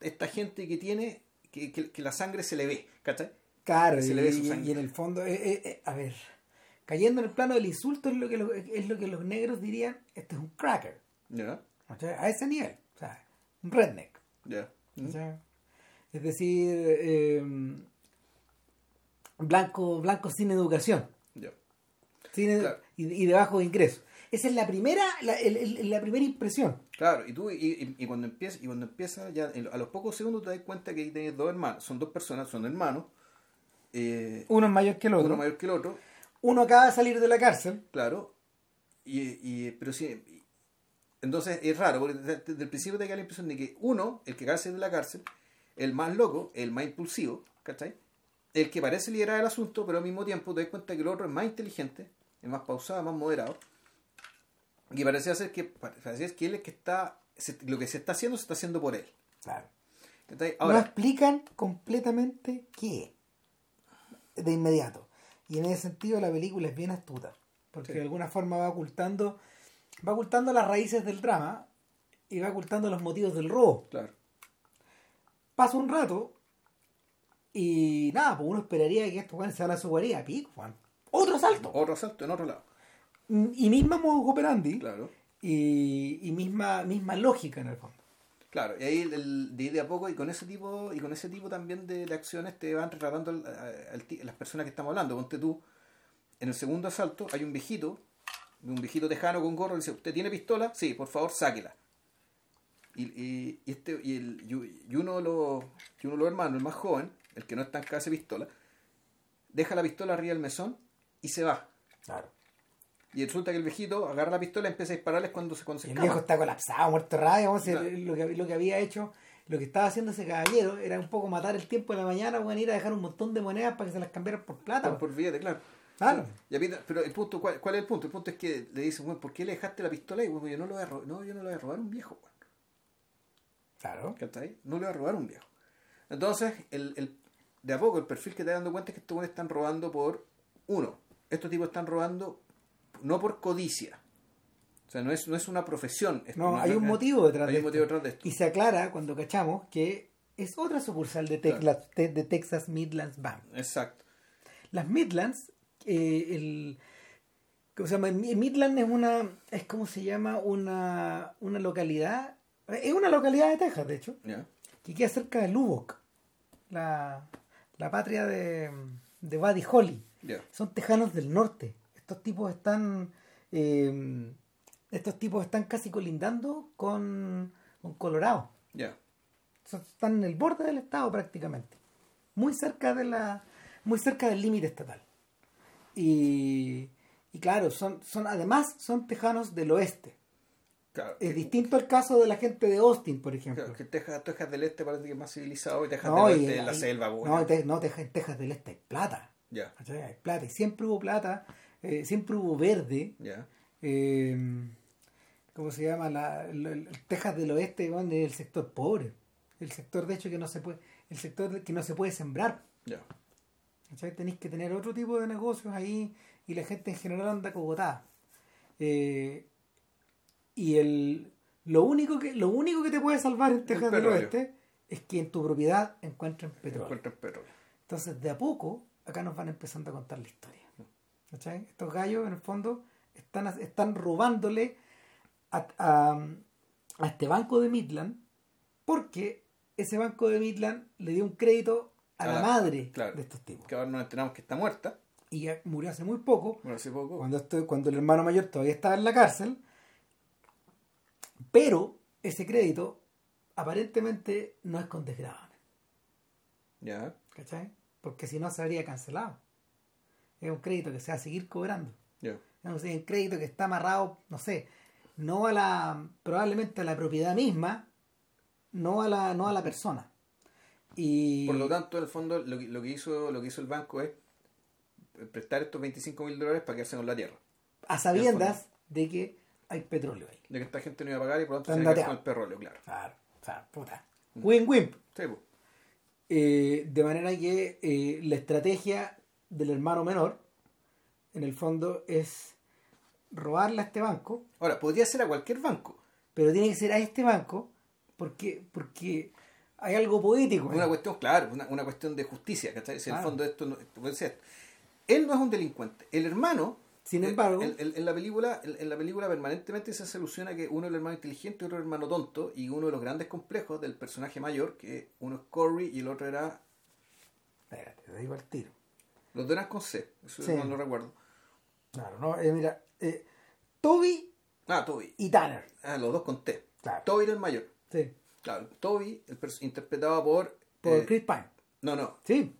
Esta gente que tiene, que, que, que la sangre se le ve, ¿cachai? Claro, Se y, le ve su y- sangre. y en el fondo, eh, eh, eh, a ver, cayendo en el plano del insulto es lo que los, es lo que los negros dirían, este es un cracker, ¿Ya? ¿cachai? a ese nivel, o sea, un redneck. ¿Ya? ¿Mm? Es decir, eh, blanco, blanco sin educación ¿Ya? sin edu- Claro. y, y de bajo ingreso. Esa es la primera, la, el- el- la primera impresión. Claro, y tú, y, y- y cuando empieza, y cuando empieza ya, en- a los pocos segundos te das cuenta que ahí tienes dos hermanos, son dos personas, son hermanos, eh, Uno es mayor que el otro. uno mayor que el otro, Uno acaba de salir de la cárcel. Claro, y, y- pero sí, entonces es raro, porque desde, el principio te da la impresión de que uno, el que cárcel de la cárcel, el más loco, el más impulsivo, ¿cachai? El que parece liderar el asunto, pero al mismo tiempo te das cuenta que el otro es más inteligente, es más pausado, más moderado, y parece ser que, parece que él es que está, se- lo que se está haciendo se está haciendo por él. Claro. no explican completamente qué de inmediato y en ese sentido la película es bien astuta porque Sí. de alguna forma va ocultando va ocultando las raíces del drama y va ocultando los motivos del robo claro, pasa un rato y nada pues uno esperaría que estos weones se a su guarida pico weón. otro salto otro salto en otro lado, y misma modus operandi claro. y, y misma misma lógica en el fondo Claro, y ahí el, el- de, de a poco y con ese tipo y con ese tipo también de, de acciones te van retratando al- las personas que estamos hablando. Ponte tú, en el segundo asalto hay un viejito, un viejito tejano con gorro, y dice, ¿usted tiene pistola? Sí, por favor, sáquela. Y, y, y este, y, el, y, y uno de los, y uno de los hermanos, el más joven, el que no está en casa de pistola, deja la pistola arriba del mesón y se va. claro Y resulta que el viejito agarra la pistola y empieza a dispararles cuando se, se El viejo está colapsado, muerto rabia. vamos a decir, Claro. lo, que, lo que había hecho, lo que estaba haciendo ese caballero era un poco matar el tiempo de la mañana, bueno, ir a dejar un montón de monedas para que se las cambiaran por plata. Por, por billete, claro. Claro. Peter- pero el punto, ¿cuál, cuál es el punto? El punto es que le dicen, bueno, ¿por qué le dejaste la pistola? Y bueno, yo no lo voy a robar, no, yo no lo voy a robar a un viejo, weón. Claro. ¿Cachai? No le va a robar a un viejo. Entonces, el, el- de a poco, el perfil que te dando cuenta es que estos están robando por uno. Estos tipos están robando no por codicia. O sea, no es, no es una profesión. No, hay un motivo detrás hay de un motivo detrás de esto. Y se aclara cuando cachamos que es otra sucursal de, Claro. Tecla- te- de Texas Midlands Bank. Exacto. Las Midlands, eh, el, ¿cómo se llama? Mi- Midland es una, es como se llama, una, una localidad, es una localidad de Texas, de hecho, que queda cerca de Lubbock, la, la patria de, de Buddy Holly. Son tejanos del norte. Estos tipos están, eh, estos tipos están casi colindando con, con Colorado. Ya. Están en el borde del estado prácticamente muy cerca de la muy cerca del límite estatal y, y claro son son además son tejanos del oeste Claro. es distinto al caso de la gente de Austin por ejemplo Claro, que Texas, Texas del Este parece que es más civilizado y Texas no, del Oeste es la selva, weón. no, te- no, en Texas del este hay plata Ya, ¿cachai? hay plata y siempre hubo plata eh, siempre hubo verde ya. eh, ¿cómo se llama? La, el, Texas del oeste weón, es el sector pobre el sector de hecho que no se puede el sector que no se puede sembrar. ¿cachai? Tenéis que tener otro tipo de negocios ahí y la gente en general anda cogotada. Eh, y el, lo, único que, lo único que te puede salvar en Texas del. Oeste es que en tu propiedad encuentren petróleo. Entonces, de a poco, acá nos van empezando a contar la historia. ¿Cachai? Estos gallos, en el fondo, están, están robándole a, a- a este banco de Midland porque ese banco de Midland le dio un crédito a A la la- madre claro. de estos tipos. Que ahora nos enteramos que está muerta. Y murió hace muy poco, Bueno, hace poco. cuando, estoy, cuando el hermano mayor todavía estaba en la cárcel. Pero ese crédito aparentemente no es con desgravamen. Ya. ¿Cachai? Porque si no se habría cancelado. Es un crédito que se va a seguir cobrando. Ya. Es un- es un crédito que está amarrado, no sé, no a la, probablemente a la propiedad misma, no a la, no a la persona. Y Por lo tanto, en el fondo, lo que, lo que hizo, lo que hizo el banco es prestar estos 25 mil dólares para quedarse con la tierra. a sabiendas de que hay petróleo ahí. De que esta gente no iba a pagar y por lo tanto se quedar con el petróleo, claro. Claro, o sea, puta. Win-win. Sí, pues. Eh, de manera que eh, la estrategia del hermano menor, en el fondo, es robarle a este banco, Ahora, podría ser a cualquier banco. pero tiene que ser a este banco porque, porque hay algo poético. ahí. Una cuestión, claro, una, una cuestión de justicia, ¿cachai? Si en el fondo esto no, puede ser. Él no es un delincuente. El hermano, Sin eh, embargo, en, la película, en, en la película permanentemente se hace alusión a que uno es el hermano inteligente y otro es el hermano tonto, y uno de los grandes complejos del personaje mayor, que uno es Corey y el otro era. espérate, te digo al tiro. Los dos eran con C, eso Sí. no lo recuerdo. Claro, no, eh, mira, eh, Toby Ah, Toby. y Tanner. Ah, los dos con T. Claro. Toby era el mayor. Sí, Claro, Toby, el interpretado por. por eh, Chris Pine. no, no. Sí,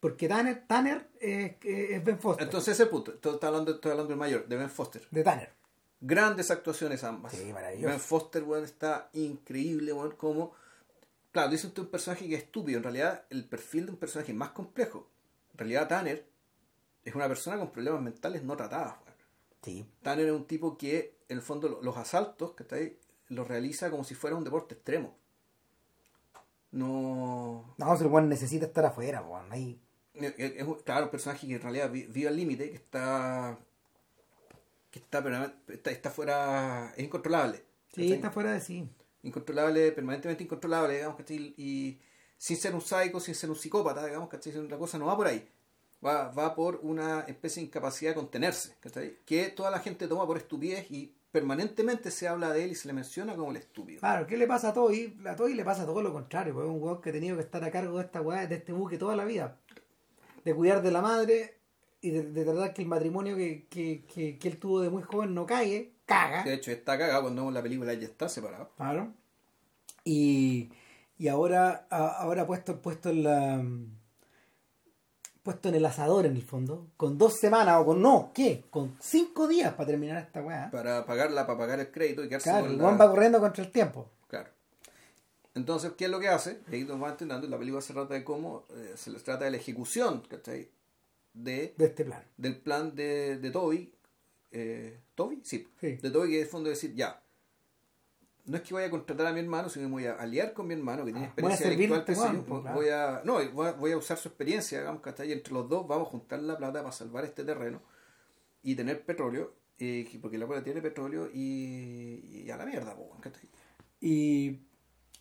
porque Tanner, Tanner es, es Ben Foster. Entonces ese punto. Estoy hablando, estoy hablando del mayor, de Ben Foster. de Tanner. Grandes actuaciones ambas. Sí, maravilloso. Ben Foster, weón, está increíble, weón, como... Claro, dice usted un personaje que es estúpido. En realidad, el perfil de un personaje más complejo. En realidad, Tanner es una persona con problemas mentales no tratadas, weón. Sí, Tanner es un tipo que, en el fondo, lo- los asaltos, que está ahí, los realiza como si fuera un deporte extremo. No... no, si el weón necesita estar afuera, weón, ahí. Es, un- claro, un personaje que en realidad vi- vive al límite, que está... que está, está, está fuera... es incontrolable. Sí, ¿cachai? está fuera de sí. incontrolable, permanentemente incontrolable, digamos, ¿cachai? Y sin ser un psycho, sin ser un psicópata, digamos, ¿cachai? La cosa no va por ahí. Va, va por una especie de incapacidad de contenerse, ¿cachai? Que toda la gente toma por estupidez y permanentemente se habla de él y se le menciona como el estúpido. Claro, ¿qué le pasa a Toby? A Toby le pasa todo lo contrario, pues es un weón que ha tenido que estar a cargo de esta weá, de este buque toda la vida. De cuidar de la madre y de, de tratar que el matrimonio que, que, que, que él tuvo de muy joven no cague, caga. De hecho, está cagado cuando vemos la película, ya está separado. Claro. Y, y ahora, ahora puesto, puesto en la puesto en el asador en el fondo, con dos semanas o con no, ¿qué? Con cinco días para terminar esta weá. Para pagarla, para pagar el crédito y quedarse Claro, con el la- va corriendo contra el tiempo. Claro. Entonces, ¿qué es lo que hace? Ahí nos va entendiendo, la película se trata de cómo, eh, se les trata de la ejecución, ¿cachai? de, de este plan. del plan de, de Toby. Eh, ¿Toby? Sí. Sí. De Toby que es el fondo de decir, ya, no es que vaya a contratar a mi hermano, sino que me voy a aliar con mi hermano que tiene Ah, experiencia intelectual. pues, voy a, no, voy a, voy a usar su experiencia, digamos, ¿cachai? Y entre los dos vamos a juntar la plata para salvar este terreno y tener petróleo, eh, porque la cual tiene petróleo y, y a la mierda, po, ¿cachai? Y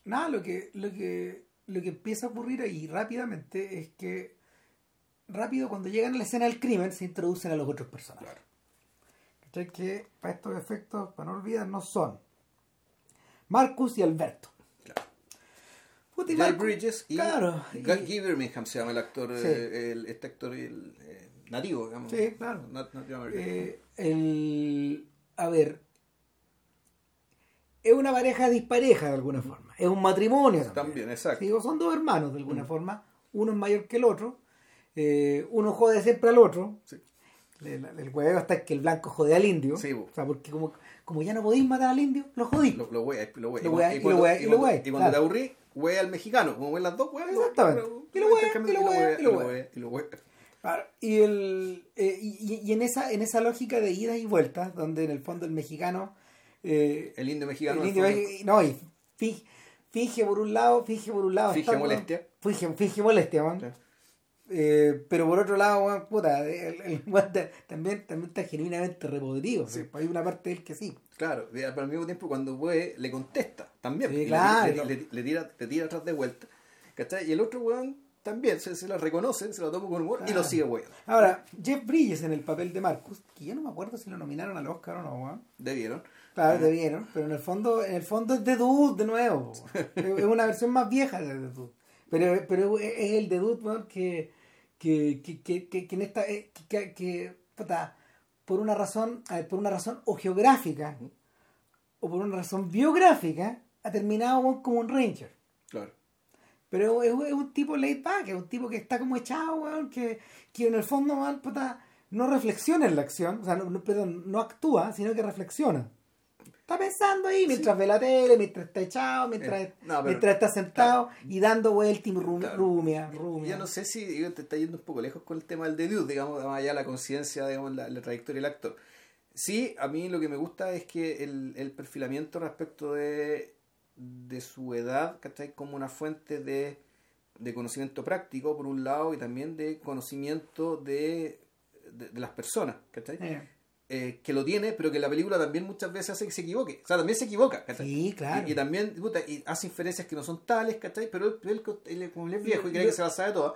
nada, lo que, lo que, lo que empieza a ocurrir ahí rápidamente es que rápido cuando llegan a la escena del crimen se introducen a los otros personajes. Claro. Que para estos efectos, para no olvidar, no son Marcus y Alberto. Puta, y Jay Marcus- Bridges y, claro, y- Guy Birmingham se llama el actor, Sí. eh, el- este actor el, eh, nativo, digamos. Sí, claro. Not- not. Eh, el, a ver, es una pareja dispareja de alguna forma. Es un matrimonio también. También, exacto. Sí, son dos hermanos de alguna Mm. forma. Uno es mayor que el otro. eh, uno jode siempre al otro. Sí. El, el hueveo en que el blanco jode al indio. Sí, o sea, porque como, como ya no podéis matar al indio, lo jodís. Lo, lo wea, lo wea. Lo Y cuando- y cuando- y cuando- Y cuando te aburrí, wea al mexicano. Como las dos, wea. Exactamente. Y lo wea, y lo wea, y lo wea. Y lo el, eh, y, y en, esa, en esa lógica de idas y vueltas, donde en el fondo el mexicano... eh, El indio mexicano. el indio- no, y fi- finge por un lado, finge por un lado. Finge molestia. Finge, finge molestia, weón. Eh, pero por otro lado, weón, puta, el, el ta- también, también está genuinamente repodrido. Sí. Hay una parte de él que sí. Claro, y al mismo tiempo cuando wea le contesta también. Sí, Y le- claro. Le, le- le tira, le tira atrás de vuelta. ¿Cachai? Y el otro weón también se, se la reconoce, se la toma con humor y Claro. lo sigue weón. Ahora, Jeff Bridges en el papel de Marcus, que yo no me acuerdo si lo nominaron al Oscar o no, weón. ¿Debieron? Claro, te vieron, pero en el fondo, en el fondo es de Dude de nuevo. es una versión más vieja de The Dude. Pero, pero es el de Dude, weón, que, que, que, que, que- en esta eh, que, por una razón, a ver, por una razón o geográfica o por una razón biográfica, ha terminado como un ranger. Claro. Pero es, es un tipo laid back, es un tipo que está como echado, weón, que, que en el fondo, weón, puta, no reflexiona en la acción, o sea, no- perdón, no actúa, sino que reflexiona. Está pensando ahí mientras ve la tele, mientras está echado, mientras, Eh, no, pero- mientras está sentado y dando vueltas y rum- Claro. rumia, rumia. Yo no sé si digo, te está yendo un poco lejos con el tema del debut, digamos, más allá la conciencia, digamos, la, la trayectoria del actor. Sí, a mí lo que me gusta es que el, el perfilamiento respecto de, de su edad, ¿cachai? Como una fuente de, de conocimiento práctico, por un lado, y también de conocimiento de, de, de las personas, ¿cachai? Eh, Eh, que lo tiene, pero que la película también muchas veces hace que se equivoque. O sea, también se equivoca, ¿cachai? sí, claro. Y, y también puta, y hace inferencias que no son tales, ¿cachai? Pero él, él, él, como él es viejo y cree que se las sabe todas,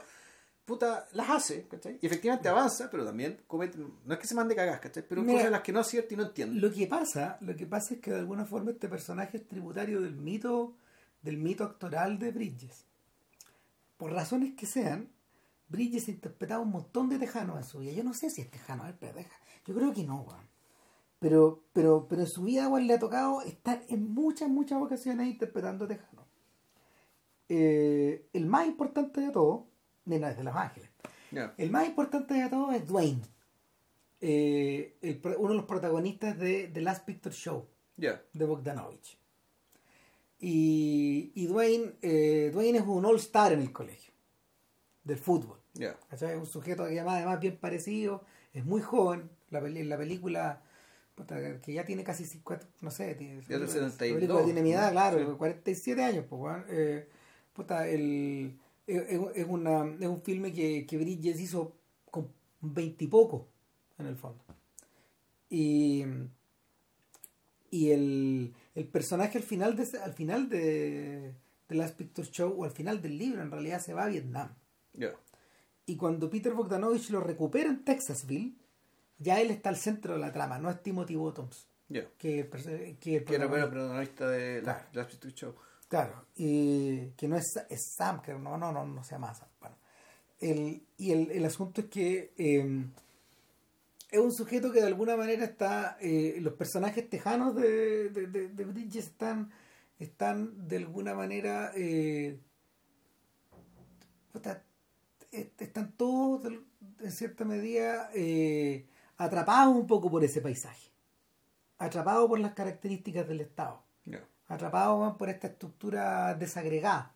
puta, las hace, ¿cachai? Y efectivamente avanza, pero también comete, no es que se mande cagas, ¿cachai? Pero Mira, cosas en las que no acierta y no entiende. Lo que pasa, lo que pasa es que de alguna forma este personaje es tributario del mito, del mito actoral de Bridges. Por razones que sean, Bridges interpretaba un montón de tejanos en su vida. Yo no sé si es tejano, a ver, pero deja. Yo creo que no, weón. Pero, pero, pero en su vida, weón, le ha tocado estar en muchas, muchas ocasiones interpretando tejanos. Eh, el más importante de todo, mira, desde Los Ángeles. El más importante de todo es Dwayne. Eh, el uno de los protagonistas de The Last Picture Show de Bogdanovich. Y, y Dwayne, eh, Dwayne es un all-star en el colegio del fútbol. ¿Cachai? Es un sujeto que además, además bien parecido, es muy joven. La, peli- la película, que ya tiene casi 50, no sé, tiene, Ya del la 72, película tiene mi edad, ¿no? claro, Sí. 47 años. Pues. Eh, puta, el, es, es- una, es un filme que, que Bridges hizo con 20 y poco, en el fondo. Y, y el, el personaje al final de al final de, de Last Picture Show o al final del libro en realidad se va a Vietnam Ya. Y cuando Peter Bogdanovich lo recupera en Texasville ya él está al centro de la trama no es Timothy Bottoms que que el Que era bueno protagonista de Claro. la Picture Show. Claro, y que no es, es Sam, que no, no, no, no se llama Sam. Bueno, el, y el, el asunto es que eh, es un sujeto que de alguna manera está, eh, los personajes tejanos de, de, de, de Bridges están, están de alguna manera, eh, están todos en cierta medida eh, atrapados un poco por ese paisaje, atrapados por las características del Estado atrapados por esta estructura desagregada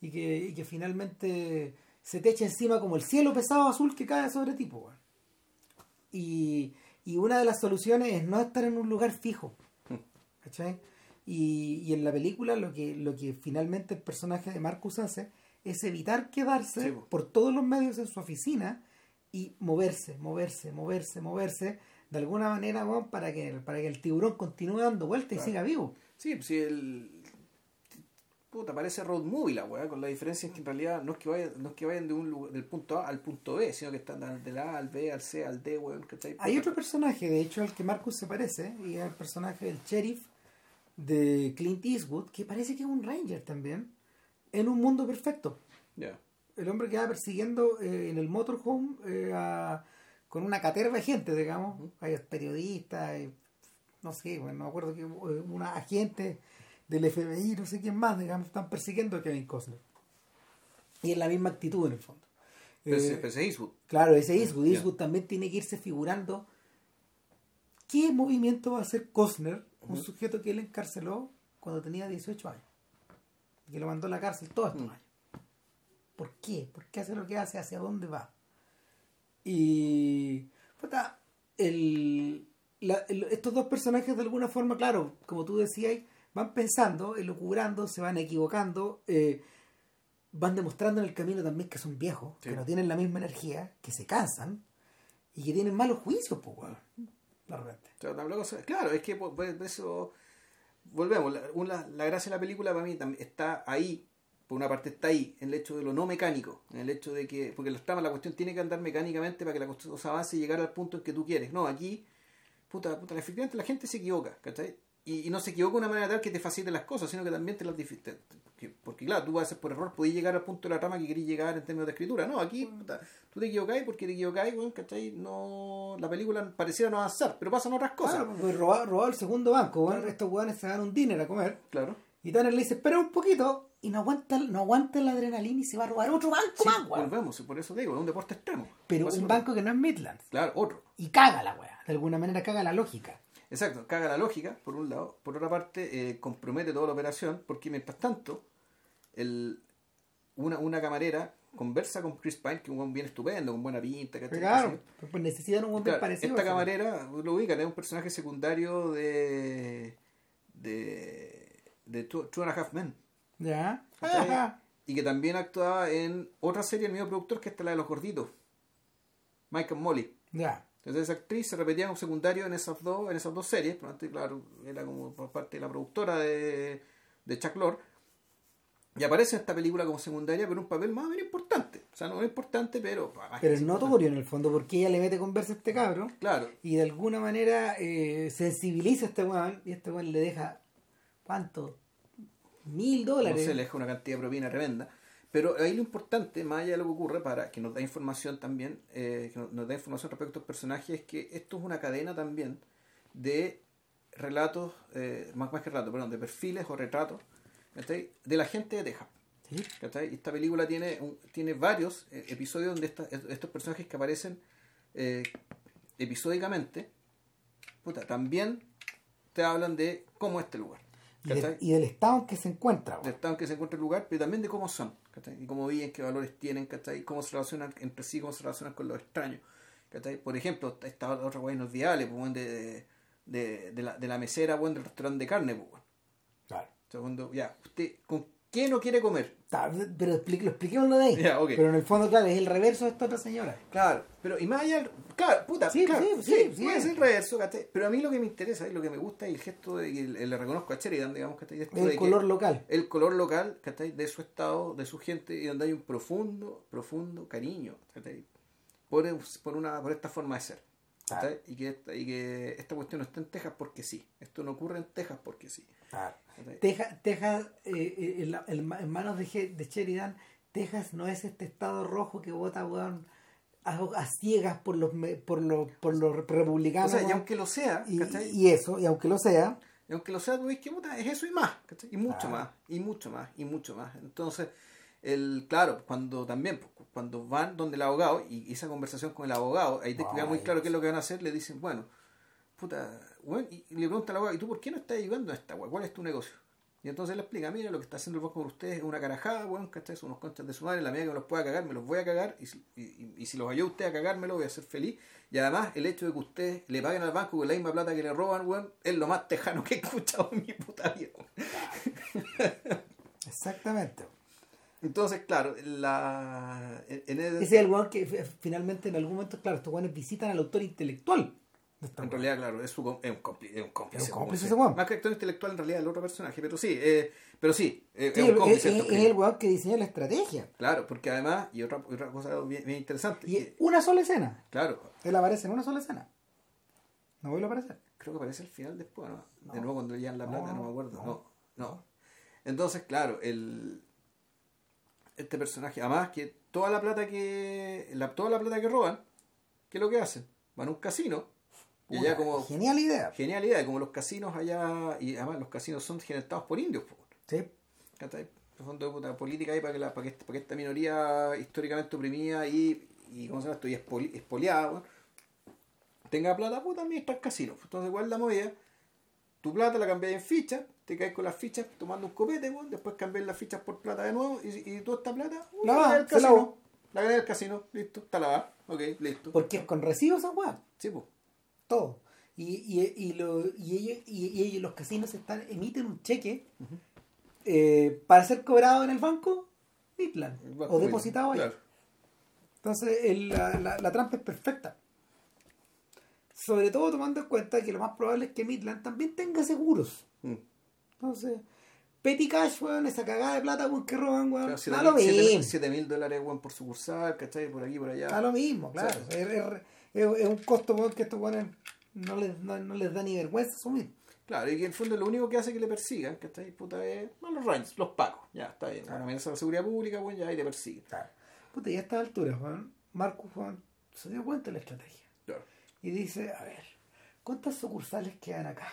y que, y que finalmente se te echa encima como el cielo pesado azul que cae sobre ti. Y, y una de las soluciones es no estar en un lugar fijo. ¿Cachai? Y, y en la película lo que, lo que finalmente el personaje de Marcus hace es evitar quedarse Sí, por todos los medios en su oficina y moverse, moverse, moverse, moverse de alguna manera weón, para que, para que el tiburón continúe dando vueltas y siga vivo. Sí, si el. Puta, parece road movie la weá, con la diferencia es que en realidad no es que vayan, no es que vayan de un lugar, del punto A al punto B, sino que están del A al B, al C, al D, weón, ¿cachai? Hay otro personaje, de hecho, al que Marcus se parece, y es el personaje del sheriff de Clint Eastwood, que parece que es un ranger también, en un mundo perfecto. El hombre que va persiguiendo eh, en el motorhome eh, a- con una caterva de gente, digamos. Hay periodistas, hay, no sé, bueno, no me acuerdo que eh, una agente del FBI, no sé quién más, digamos, están persiguiendo a Kevin Costner. Y es la misma actitud en el fondo. Pese, Eh, pese Eastwood. Claro, ese Eastwood. Ya. Eastwood también tiene que irse figurando qué movimiento va a hacer Costner, un sujeto que él encarceló cuando tenía 18 años. Que lo mandó a la cárcel todos estos Mm. años. ¿Por qué? ¿Por qué hace lo que hace? ¿Hacia dónde va? Y. puta, el, la- el- estos dos personajes, de alguna forma, claro, como tú decías, van pensando, elucubrando, se van equivocando. eh, van demostrando en el camino también que son viejos, Sí. que no tienen la misma energía, que se cansan y que tienen malos juicios, pues, weón. Claro, es que por, por eso volvemos. La, una- la gracia de la película para mí también está ahí, por una parte está ahí, en el hecho de lo no mecánico, en el hecho de que, porque las tramas, la cuestión tiene que andar mecánicamente para que la cosa avance y llegar al punto en que tú quieres. No, aquí, puta, puta, efectivamente la gente se equivoca, ¿cachai? Y, y no se equivoca de una manera tal que te facilite las cosas, sino que también te las difíciles. Porque claro, tú a veces por error podés llegar al punto de la trama que querés llegar en términos de escritura. No, aquí puta, tú te equivocáis porque te equivocáis, weón, ¿cachai? No, la película pareciera no avanzar, pero pasan otras cosas. Claro, pues robado, robado el segundo banco, weón. Estos weones se dan un dinner a comer. Claro. Y Tanner le dice, espera un poquito. Y no aguanta, no aguanta la adrenalina y se va a robar otro banco Sí, más, volvemos, por eso digo, es un deporte extremo. Pero un banco que no es Midlands. Claro, otro. Y caga la weá. De alguna manera caga la lógica. Exacto, caga la lógica, por un lado. Por otra parte, eh, compromete toda la operación, porque mientras tanto, el, una, una camarera conversa con Chris Pine, que es un buen bien estupendo, con buena pinta, ¿cachai? Claro, pues necesitan un buen Claro, parecido. esta camarera, lo ubican, es un personaje secundario de. de. de Two, Two and a Half Men. Ya. Ajá. Y que también actuaba en otra serie del mismo productor, que es la de los gorditos. Mike and Molly. Ya. Entonces esa actriz se repetía como secundario en esas dos, en esas dos series, pero antes, claro, era como por parte de la productora de, de Chuck Lorre. Y aparece en esta película como secundaria, pero un papel más o menos importante. O sea, no es importante, pero... Pero es notorio en el fondo porque ella le mete conversa a este cabro. Claro, Y de alguna manera eh, sensibiliza a este weón. Y este weón le deja, ¿cuánto? Mil no dólares. se le deja una cantidad de propina tremenda. Pero ahí lo importante, más allá de lo que ocurre, para que nos da información también, eh, que nos, da información respecto a estos personajes, es que esto es una cadena también de relatos, eh, más, más que relatos, perdón, de perfiles o retratos ¿cachai? de la gente de Texas. Sí. Esta película tiene, un- tiene varios eh, episodios donde esta- estos personajes que aparecen eh, episódicamente, puta, también te hablan de cómo es este lugar. Y, y del estado en que se encuentra. del estado en que se encuentra el lugar, pero también de cómo son, ¿cachai? Y cómo viven, qué valores tienen, ¿cachai? Cómo se relacionan entre sí, cómo se relacionan con los extraños, ¿cachai? Por ejemplo, esta otra weá inolvidable, pues, de, de, de la, de la mesera, weón, del restaurante de carne, pues. Claro. Segundo, ya, ¿usted con qué no quiere comer? Pero explique- lo expliquémoslo de ahí. Pero en el fondo, claro, es el reverso de esta otra señora. Claro, pero y más allá, claro, puta, Sí, claro, sí, sí, sí, puede ser el reverso, ¿cachai? Pero a mí lo que me interesa y lo que me gusta es el gesto de que le reconozco a Sheridan, digamos, ¿cachai? Esto de El que- color local. el color local, ¿cachai? De su estado, de su gente, y donde hay un profundo, profundo cariño, ¿cachai? Por, por, una, por esta forma de ser. ¿cachai? Y, que esta, y que esta cuestión no está en Texas porque sí. Esto no ocurre en Texas porque sí. Texas, Texas eh, eh, en, la- en ma- en manos de, Sheridan, Texas no es este estado rojo que vota weón, a, a ciegas por los por los por los O republicanos. sea, y aunque lo sea, y, y eso, y aunque lo sea, Y aunque lo sea, ves que puta, es eso y más, ¿cachai? Y mucho más, y mucho más, y mucho más. Entonces, el, claro, cuando también, cuando van donde el abogado, y esa conversación con el abogado, ahí te queda muy claro qué es lo que van a hacer, le dicen, bueno, puta, bueno, y, le pregunta al abogado, ¿y tú por qué no estás ayudando a esta weá? ¿Cuál es tu negocio? Y entonces le explica, mira, lo que está haciendo el banco por ustedes es una carajada, weón, ¿cachai? Son unos conchas de su madre, la medida que me los pueda cagar, me los voy a cagar, y si, y, y si los ayuda usted a cagármelo, voy a ser feliz. Y además, el hecho de que ustedes le paguen al banco con la misma plata que le roban, weón, es lo más tejano que he escuchado en mi puta vida. Exactamente. Entonces, claro, la... En el... Ese es el weón que f- finalmente en algún momento, claro, estos weones visitan al autor intelectual. En realidad, claro, es, su, com- es un cómplice. Es un cómplice, Es un cómplice sí. ese weón. Más que actor intelectual, en realidad, el otro personaje, pero sí, eh, pero sí, eh, Sí, es un es, cómplice. es- estos es el weón que diseñó la estrategia. Claro, porque además, y otra, otra cosa bien, bien interesante, Y que- una sola escena. claro, Él aparece en una sola escena. No vuelve a aparecer. creo que aparece al final después, ¿no? De nuevo cuando le llevan la plata, no, no, me acuerdo. no. No, no. Entonces, claro, el este personaje, además que toda la plata que la, toda la plata que roban, ¿qué es lo que hacen? Van a un casino y allá Una como Genial idea. genial idea, como los casinos allá y además los casinos son generados por indios, po, Sí. ¿cachai? El fondo de puta política ahí para que, la, para, que, para que esta minoría históricamente oprimida y, y ¿cómo se llama esto? Y expoliada, weón, tenga plata, puta, administra el casino. Entonces, igual la movida, tu plata la cambias en fichas, te caes con las fichas tomando un copete, después cambias las fichas por plata de nuevo y, y toda esta plata, uh, La va, se casino. La del casino, listo, está lavada, ok, listo. Porque es con recibo esa weá. Sí, pues. Todo. Y, y, y, lo, y, ellos, y, y ellos, los casinos, están emiten un cheque eh, para ser cobrado en el banco Midland. O depositado ahí. Claro. Entonces el- la, la- la trampa es perfecta. Sobre todo tomando en cuenta que lo más probable es que Midland también tenga seguros. Mm. Entonces, Petty Cash, weón, esa cagada de plata, weón, que roban, weón. Claro, da lo mismo. 7 mil dólares, weón, por sucursal, ¿cachai? Por aquí, por allá. Da lo mismo, claro. Sí. Es, es- es- es un costo, que estos weones no les, no, no les da ni vergüenza asumir. Claro, y que en el fondo lo único que hace que le persigan, ¿cachai? Puta, es no, los Rangers, los pacos. Ya, está bien. Una amenaza a la seguridad pública, weón, ya, y te persiguen. Claro. Puta, y a estas alturas, Juan, Marcus, Juan, se dio cuenta de la estrategia. Claro. Y dice, a ver, ¿cuántas sucursales quedan acá?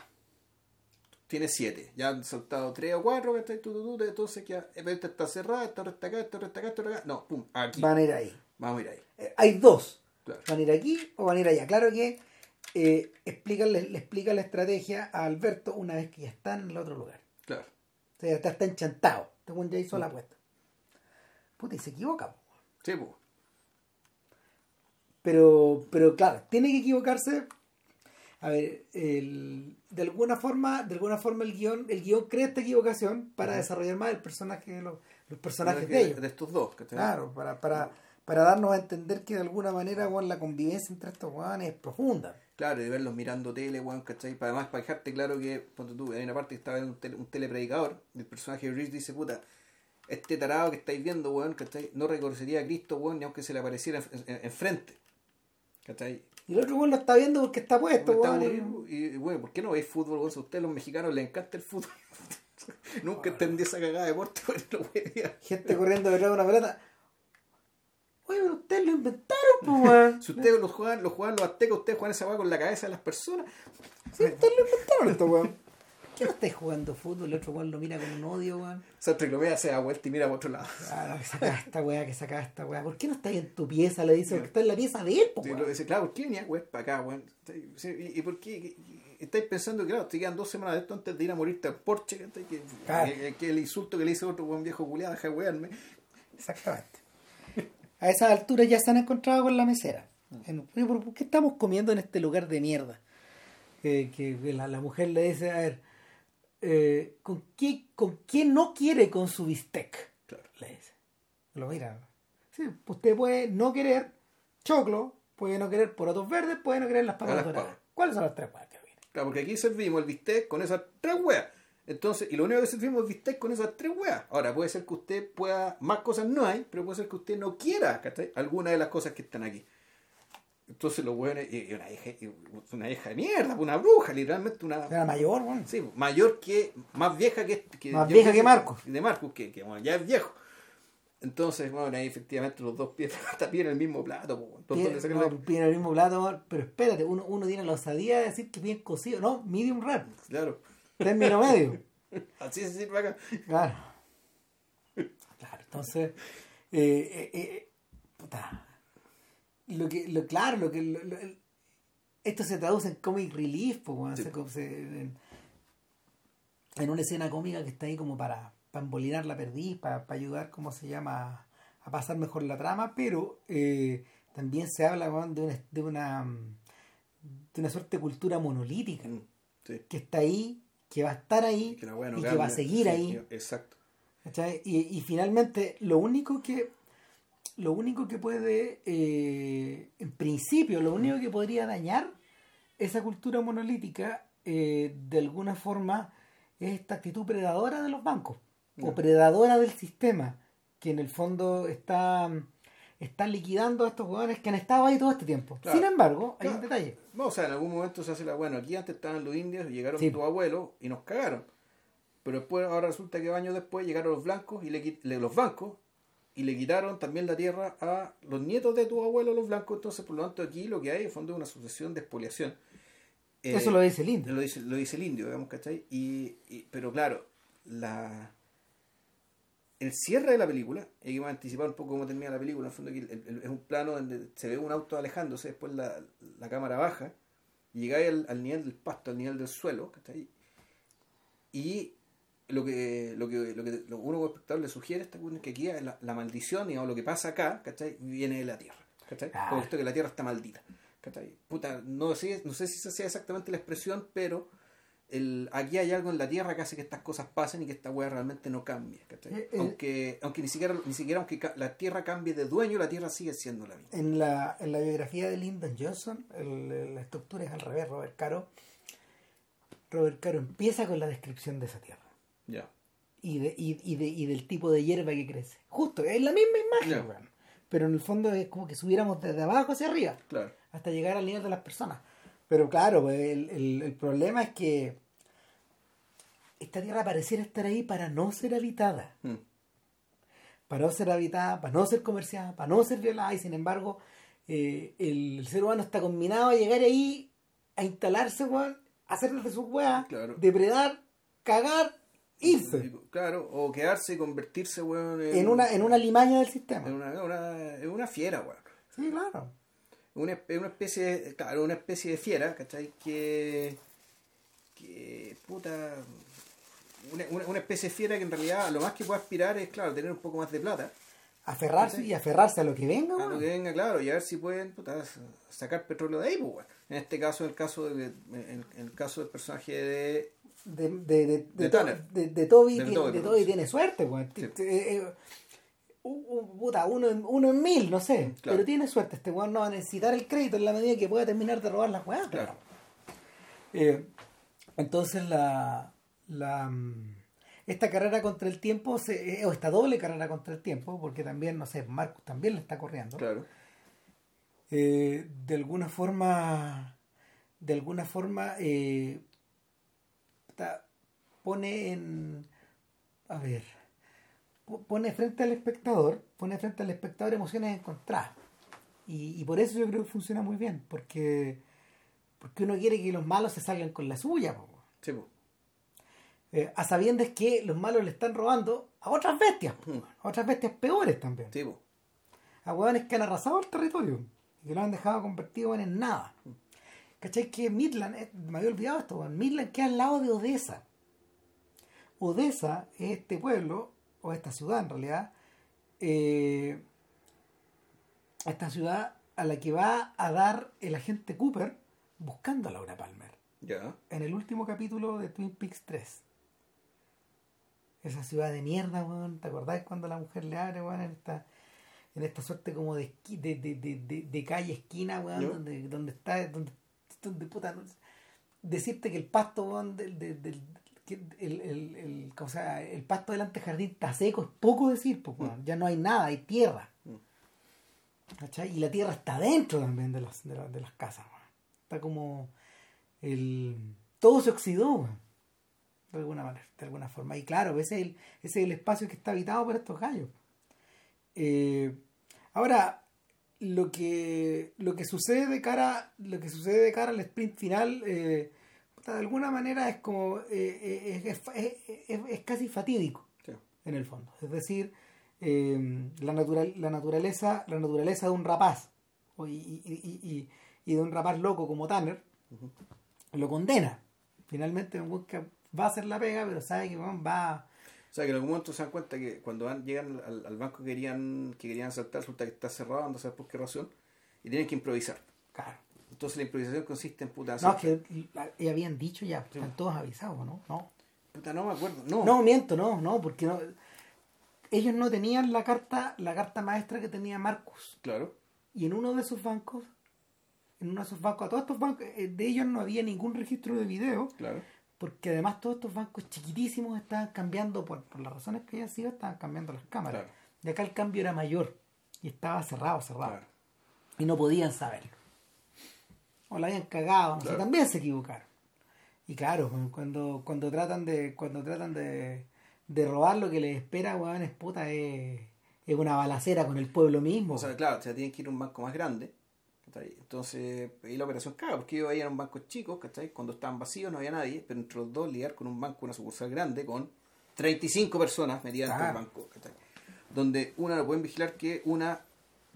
Tiene siete. Ya han saltado tres o cuatro, ¿cachai? Tú, tú, tú, entonces queda, esta está cerrada, esta otra está acá, esta otra está acá, esta otra acá. No, pum, aquí. Van a ir ahí. Vamos a ir ahí. Eh, hay dos. Claro. Van a ir aquí o van a ir allá. Claro que eh, explica, le, le explica la estrategia a Alberto una vez que ya están en el otro lugar. Claro. O sea, ya está, está enchantado. Este weón ya hizo la apuesta. Puta, y se equivoca. po. Sí, pues. Pero, pero claro, tiene que equivocarse. A ver, el- de alguna forma, de alguna forma el guion, el guion crea esta equivocación para desarrollar más el personaje, los, los personajes de ellos. De estos dos, ¿cachai? Claro, para, para, para darnos a entender que de alguna manera bueno, la convivencia entre estos weones es profunda. Claro, y verlos mirando tele, weón, ¿cachai? Para además, para dejarte claro que, ponte tú, hay una parte que estaba en un, tele, un telepredicador, el personaje de Rich dice, puta, este tarado que estáis viendo, weón, ¿cachai? No reconocería a Cristo, weón, ni aunque se le apareciera enfrente. En, enfrente. ¿Cachai? Y el otro weón lo está viendo porque está puesto, weón, y, y, bueno, ¿por qué no veis fútbol, weón? Si a ustedes los mexicanos les encanta el fútbol. Nunca entendí esa cagada de deporte, weón, no gente corriendo detrás de una pelota. Oye, pero ustedes lo inventaron, pues, weón. Si ustedes los juegan, los juegan los aztecas, ustedes juegan esa weá con la cabeza de las personas. Sí, ustedes lo inventaron esto, weón. ¿Por qué no estáis jugando fútbol? El otro weón lo mira con un odio, weón. Esa triclopea se da vuelta y mira para otro lado. Claro, que saca esta weá, que saca esta weá. ¿Por qué no estáis en tu pieza? Le dice, porque está en la pieza de él, po, Sí, weón. lo dice, claro, ¿por qué venía weón para acá, weón? ¿Y, y por qué? Estáis pensando que, claro, te quedan dos semanas de esto antes de ir a morirte al Porsche, que, Claro. que, que el insulto que le hizo otro buen viejo culiado, deja de wearme. Exactamente. A esas alturas ya se han encontrado con la mesera. En- ¿por qué estamos comiendo en este lugar de mierda? Que, que la, la mujer le dice, a ver, eh, ¿con, qué, ¿con qué no quiere con su bistec? Claro. Le dice. Lo mira. Sí, usted puede no querer choclo, puede no querer porotos verdes, puede no querer las papas doradas. ¿Cuáles son las tres cosas que vienen? Claro, porque aquí servimos el bistec con esas tres weas. Entonces, y lo único que servimos es bistec con esas tres weas. Ahora, puede ser que usted pueda, más cosas no hay, pero puede ser que usted no quiera, ¿cachai? Alguna de las cosas que están aquí. Entonces los weones, y una hija, una hija de mierda, una bruja, literalmente una, Era mayor, bueno. Sí, mayor que, más vieja que, que Más vieja es- que Marcos. De Marcos, que, que, bueno, ya es viejo. Entonces, bueno, ahí efectivamente los dos pies también en el mismo plato. Entonces, Piden, ¿dónde sacan no, la- piden el mismo plato, pero espérate, uno, uno tiene la osadía de decir que piden cocido, no, medium rare, Claro, término medio. así se sirve acá. Claro. Claro, entonces, eh, eh, eh, puta, lo que, lo, claro, lo que, lo- esto se traduce en comic relief, pues, Sí. en- en una escena cómica que está ahí como para, para embolinar la perdiz, para, para ayudar, ¿cómo se llama?, a pasar mejor la trama, pero eh, también se habla weón, de una, de una de una suerte de cultura monolítica Mm, sí. que está ahí, que va a estar ahí Que no y que va a seguir Sí, ahí. Exacto. Y, y finalmente lo único que lo único que puede eh, en principio lo único que podría dañar esa cultura monolítica eh, de alguna forma es esta actitud predadora de los bancos o predadora del sistema que en el fondo está está liquidando a estos jugadores que han estado ahí todo este tiempo Claro. sin embargo hay Claro. un detalle No, o sea, en algún momento se hace la. Bueno, aquí antes estaban los indios, llegaron Sí. tus abuelos y nos cagaron. Pero después, ahora resulta que años después llegaron los blancos y le, le- los bancos y le quitaron también la tierra a los nietos de tu abuelo, los blancos. Entonces, por lo tanto, aquí lo que hay es fondo una sucesión de expoliación. Eh, eso lo dice el indio lo dice, lo dice el indio, digamos, ¿cachai? Y, y- pero claro, la el cierre de la película, y aquí vamos a anticipar un poco cómo termina la película, en el fondo aquí el- el- es un plano donde se ve un auto alejándose, después la, la cámara baja, y llegáis al, al nivel del pasto, al nivel del suelo, ¿cachai? Y lo que, lo que, lo que lo uno como espectador le sugiere esta es que aquí la, la maldición, digamos, lo que pasa acá, ¿cachai? Viene de la tierra, ¿cachai? Ah. Como esto que la tierra está maldita, ¿cachai? Puta, no sé, no sé si esa sea exactamente la expresión, pero el, aquí hay algo en la tierra que hace que estas cosas pasen y que esta weá realmente no cambie, ¿cachai? Eh, eh. aunque, aunque ni siquiera, ni siquiera aunque la tierra cambie de dueño, la tierra sigue siendo la misma. En la, en la biografía de Lyndon Johnson, el- la estructura es al revés, Robert Caro. Robert Caro empieza con la descripción de esa tierra Ya. y, de, y, y de, y del tipo de hierba que crece. Justo, es la misma imagen, pero en el fondo es como que subiéramos desde abajo hacia arriba Claro. hasta llegar al nivel de las personas. Pero claro, pues, el, el- el problema es que esta tierra pareciera estar ahí para no ser habitada. Mm. para no ser habitada, para no ser comerciada, para no ser violada, y sin embargo, eh, el, el ser humano está combinado a llegar ahí, a instalarse, weón, a hacer de sus weas, Claro. depredar, cagar, irse. Claro, o quedarse y convertirse, weón, En una, en una limaña del sistema. en una, una- en una fiera, weón. Sí, claro. Una, una especie de, claro, una especie de fiera, ¿cachai? Que, que puta, una, una, una especie de fiera que en realidad lo más que puede aspirar es, claro, tener un poco más de plata, Aferrarse y aferrarse a lo que venga, a lo que venga, claro, y a ver si pueden puta, sacar petróleo de ahí, pues. En este caso, en el caso, de, en, en el caso del personaje de... De, de, de, de, De to- Tanner. de- de Toby, De tiene- Toby. Toby tiene suerte, weón. Sí. Un- puta, uno, en, uno en mil, no sé. Claro. Pero tiene suerte. Este weón no va a necesitar el crédito en la medida que pueda terminar de robar las weas. Claro. Eh, entonces la, la mm, esta carrera contra el tiempo se, eh, o esta doble carrera contra el tiempo porque también no sé Marcos también le está corriendo Claro, eh, de alguna forma de alguna forma eh, pone en a ver pone frente al espectador pone frente al espectador emociones encontradas y, y por eso yo creo que funciona muy bien porque porque uno quiere que los malos se salgan con la suya po. sí. Eh, a sabiendas que los malos le están robando a otras bestias po, Mm. a otras bestias peores también Sí, a hueones que han arrasado el territorio y que lo han dejado convertido en nada. ¿Cachai? Que Midland, eh, me había olvidado esto, Midland queda al lado de Odessa. Odessa es este pueblo, o esta ciudad en realidad, eh, esta ciudad a la que va a dar el agente Cooper buscando a Laura Palmer Ya. en el último capítulo de Twin Peaks 3. Esa ciudad de mierda, weón. ¿Te acordás cuando la mujer le abre, weón, en esta, en esta suerte como de, esqui- de, de, de, calle esquina, weón, donde, donde está, donde, donde puta, no sé. decirte que el pasto, weón, del, del, del- que el, el, el, o sea, el pasto del antejardín está seco, es poco decir, pues, weón. ya no hay nada, hay tierra. Mm. ¿Cachai? Y la tierra está dentro también de las, de, las- de las casas. Está como el todo se oxidó de alguna manera de alguna forma y claro ese es el, ese es el espacio que está habitado por estos gallos Eh, ahora lo que lo que sucede de cara lo que sucede de cara al sprint final eh, de alguna manera es como eh, eh, es, es- es- es casi fatídico Sí. en el fondo es decir eh, la natural la naturaleza la naturaleza de un rapaz y, y- y- y- de un rapaz loco como Tanner lo condena. Finalmente va a hacer la pega, pero sabe que va... O sea, que en algún momento se dan cuenta que cuando van, llegan al, al banco que querían, que querían asaltar, resulta que está cerrado, no sabes por qué razón, y tienen que improvisar. Claro. Entonces la improvisación consiste en puta No, es que ya habían dicho ya, están todos avisados, ¿no? No. Puta, no me acuerdo. No. No, miento, no, no, porque no, ellos no tenían la carta, la carta maestra que tenía Marcus. Claro. Y en uno de esos bancos, en uno de esos bancos, a todos estos bancos, eh, de ellos no había ningún registro de video, Claro. porque además todos estos bancos chiquitísimos estaban cambiando, por, por las razones que hayan sido, estaban cambiando las cámaras. Claro. Y acá el cambio era mayor y estaba cerrado, cerrado. Claro. Y no podían saberlo. O la habían cagado, no sé, Claro. también se equivocaron. Y claro, cuando, cuando tratan de, cuando tratan de, de robar lo que les espera, weón, es puta, es, es una balacera con el pueblo mismo. O sea, claro, o sea, tienen que ir a un banco más grande. ¿cachai? Entonces, ahí la operación caga, porque ellos ahí eran bancos chicos, ¿cachai? Cuando estaban vacíos no había nadie, pero entre los dos lidiar con un banco, una sucursal grande, con 35 personas metidas del Claro. banco, ¿cachai? Donde una lo pueden vigilar que una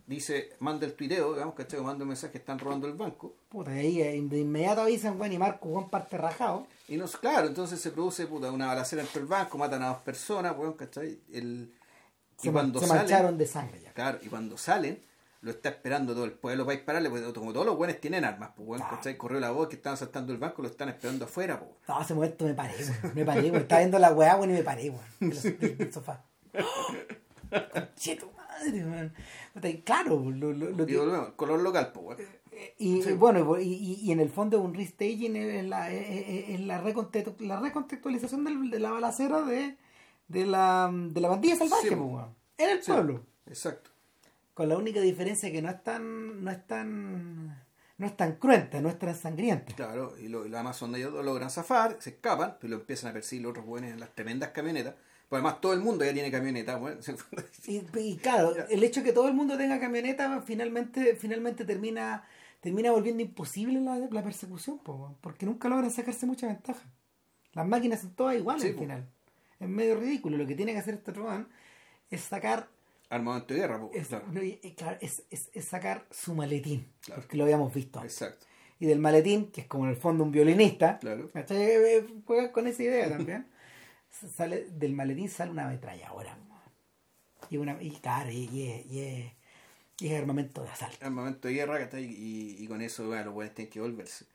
dice, manda el tuiteo, digamos, ¿cachai? Manda un mensaje, están robando el banco. Puta, ahí eh, de inmediato avisan, weón, y Marco, Juan parte rajado. Y no, claro, entonces se produce puta, una balacera entre el banco, matan a dos personas, weón, ¿cachai? El, Se, y cuando se salen, mancharon de sangre ya. Claro, y cuando salen, lo está esperando todo el pueblo para dispararle, porque como todos los buenos tienen armas, pues weón, Claro. ¿cachai? Corrió la voz que estaban saltando el banco, lo están esperando afuera, pues. No, ese momento me paré, weón. Me paré, weón. Estaba viendo la weá, weón, y me paré, weón. Del- del sofá. Cheto madre, y Claro, lo, lo, lo Y que- volvemos, color local, pues. Y Sí. bueno, y, y- en el fondo un restaging es la, es- la, reconte- la recontextualización del- de la balacera de, de, la, de la bandilla salvaje, Sí, pues, en el Sí, pueblo. Exacto. Con la única diferencia que no es tan, no es tan, no es tan cruenta, no es tan sangrienta. Claro, y, lo, y además son ellos dos logran zafar, se escapan, pero lo empiezan a perseguir los otros buenos en las tremendas camionetas. Pues además todo el mundo ya tiene camioneta, weón. Y, y claro, el hecho de que todo el mundo tenga camioneta finalmente, finalmente termina, termina volviendo imposible la, la persecución, po, porque nunca logran sacarse mucha ventaja. Las máquinas son todas iguales Sí, al po. final. Es medio ridículo. Lo que tiene que hacer este otro man es sacar Armamento de guerra, pues. es, claro. es, es- es sacar su maletín, Claro. porque lo habíamos visto antes. Exacto. Y del maletín, que es como en el fondo un violinista, Claro. Eh, eh, juega con esa idea también. sale, del maletín sale una ametralladora. Y, una, y claro, y, y es- y es- armamento de asalto. Armamento de guerra. Y, y con eso, bueno, los buenos tienen que volverse.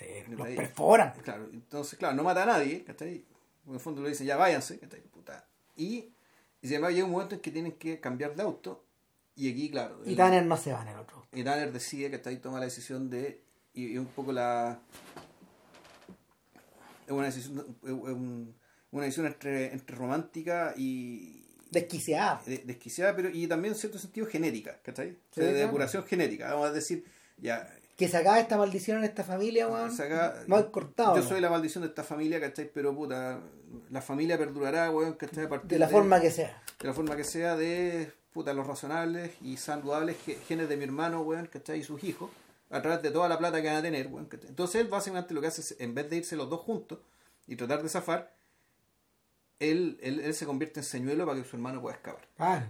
Ahí- los perforan. Claro, entonces, claro, no mata a nadie, ¿cachai? En el fondo lo dicen, ya váyanse, ¿cachai? Puta. Y, y embargo llega un momento en que tienen que cambiar de auto. Y aquí, claro. Y el- Tanner no se va en el otro. y Tanner decide, ¿cachai? Toma la decisión de. Y, y un poco la. Es una decisión, es un- una decisión entre, entre romántica y. Desquiciada. de- desquiciada, pero y también en cierto sentido genérica, ¿cachai? O Sí, sea, de claro. depuración genética. Vamos a decir, ya, Que se acabe esta maldición en esta familia, weón. Saca- Mal cortado. Yo soy la maldición de esta familia, ¿cachai? Pero puta, la familia perdurará, weón, ¿cachai? A partir De la forma que sea. de la forma que sea de puta los razonables y saludables ge- genes de mi hermano, weón, ¿cachai? Y sus hijos, a través de toda la plata que van a tener, weón, ¿cachai? Entonces él básicamente lo que hace es, en vez de irse los dos juntos y tratar de zafar, él, él, él se convierte en señuelo para que su hermano pueda escapar. Ah,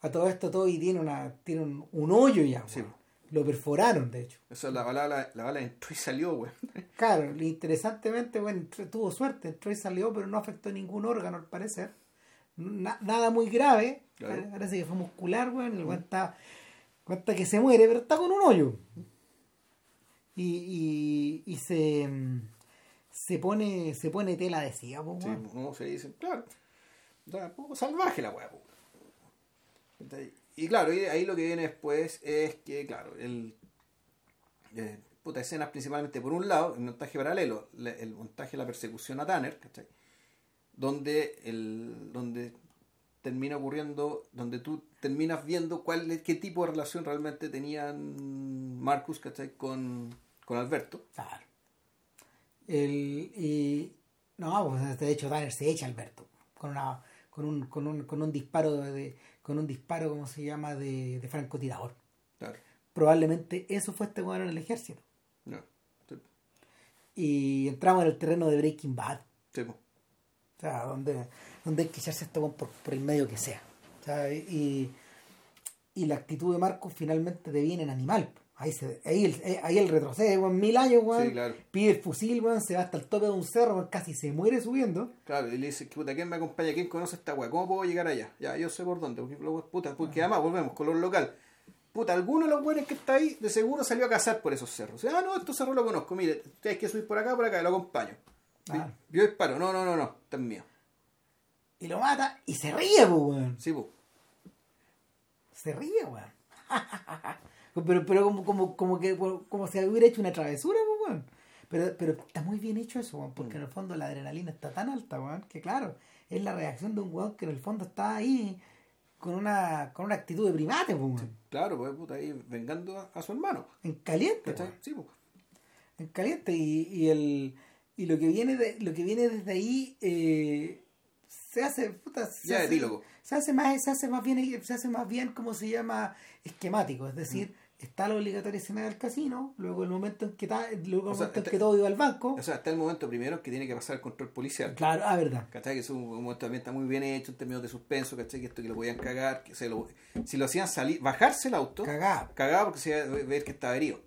a todo esto todo y tiene una tiene un, un hoyo ya. Sí. Lo perforaron, de hecho. Eso la bala, la, la bala entró y salió, weón. Claro, interesantemente, bueno, entró- tuvo suerte, entró y salió, pero no afectó ningún órgano al parecer. Na- nada muy grave, Claro. pare- parece que fue muscular, bueno, el weón está, cuenta que se muere, pero está con un hoyo. Y, y, y se, mm, se pone se pone tela de po, Sí, no se dice, claro. O sea, un poco salvaje la weá, po. Y claro, y ahí lo que viene después es que, claro, el. eh, puta, escenas principalmente por un lado, el montaje paralelo, le- el montaje de la persecución a Tanner, ¿cachai? Donde, el, donde termina ocurriendo, donde tú terminas viendo cuál qué tipo de relación realmente tenían Marcus, ¿cachai? Con, con Alberto. Claro. El, y no, pues de hecho Tanner se echa Alberto con una con un, con un, con un disparo de, con un disparo como se llama de, de francotirador. Claro. Probablemente eso fue este weón en el ejército. No. Sí, Y entramos en el terreno de Breaking Bad. sí. O sea, donde, donde hay que echarse esto por, por el medio que sea. O sea, y, y la actitud de Marcos finalmente deviene en animal. Ahí, se, ahí, el, eh, ahí el retrocede, weón, mil años, weón. Sí, claro. Pide el fusil, weón, se va hasta el tope de un cerro, weón, casi se muere subiendo. Claro, y le dice, puta, ¿quién me acompaña? ¿Quién conoce esta weá? ¿Cómo puedo llegar allá? Ya, yo sé por dónde, porque, puta, porque además volvemos, color local. Puta, alguno de los buenos que está ahí, de seguro salió a cazar por esos cerros. Ah, no, estos cerros lo conozco, mire, ustedes que subir por acá, por acá, lo acompaño. Ah. Yo disparo, no, no, no, no, este es mío. Y lo mata y se ríe, weón. Sí, pues. Se ríe, weón. pero pero como, como, como que como si hubiera hecho una travesura, pues, weón. Pero, pero está muy bien hecho eso, weón, porque en el fondo la adrenalina está tan alta, weón, que claro, es la reacción de un weón que en el fondo está ahí con una, con una actitud de primate, pues, weón. Claro, pues puta, ahí vengando a, a su hermano. En caliente. Sí, pues. en caliente y, y el y lo que viene de, lo que viene desde ahí eh, se hace puta, se Ya, hace, se hace más se hace más bien se hace más bien como se llama esquemático es decir Mm. Está la obligatoria escena del casino luego el momento en que ta- luego el O sea, momento en que todo iba al banco O sea, está el momento primero que tiene que pasar el control policial. claro ah verdad ¿Cachai? Que es un, un momento también está muy bien hecho en términos de suspenso, ¿cachai? Que esto que lo podían cagar, que se lo, si lo hacían salir, bajarse el auto, cagado cagaba porque se iba a ver que estaba herido.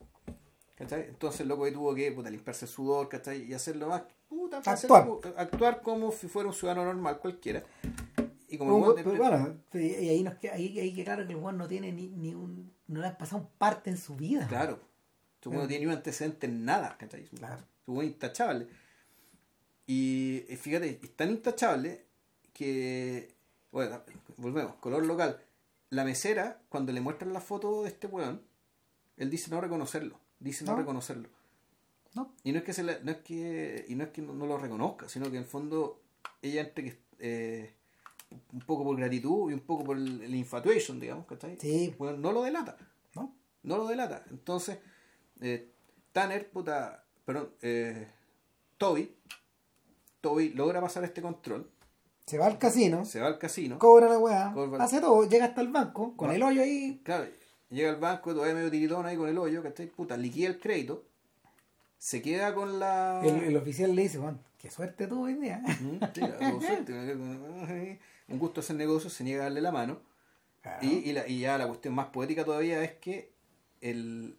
¿Cachai? Entonces el loco ahí tuvo que puta, limpiarse el sudor, ¿cachai? Y hacerlo más, puta, Actuar. hacer- actuar como si fuera un ciudadano normal cualquiera. Y como el Pero, pero bueno y ahí nos queda- ahí, ahí que claro que el weón no tiene ni, ni un no le han pasado parte en su vida Claro. Weón no tiene un antecedente en nada, ¿cachai? Claro. Su weón intachable. Y eh, fíjate, es tan intachable que. Bueno, volvemos, color local. La mesera, cuando le muestran la foto de este weón, él dice no reconocerlo. Dice no, No. reconocerlo. no Y no es que se la- no es que, y no es que no, no lo reconozca, sino que en el fondo ella entre que eh, un poco por gratitud y un poco por el, el infatuation, digamos, ¿cachai? Sí. Bueno, no lo delata no no lo delata. Entonces, eh, Tanner, puta, perdón, eh, Toby, Toby logra pasar este control, se va al casino se va al casino, cobra la weá, Cobra- hace todo, llega hasta el banco, con el hoyo ahí, claro, llega al banco, todavía medio tiritón ahí con el hoyo, ¿cachai? Puta, liquida el crédito, se queda con la... el, el oficial le dice, Juan, qué suerte tuvo hoy día. Mm, sí, suerte, un gusto hacer negocios, se niega a darle la mano. Claro. Y, y, la- y ya la cuestión más poética todavía es que él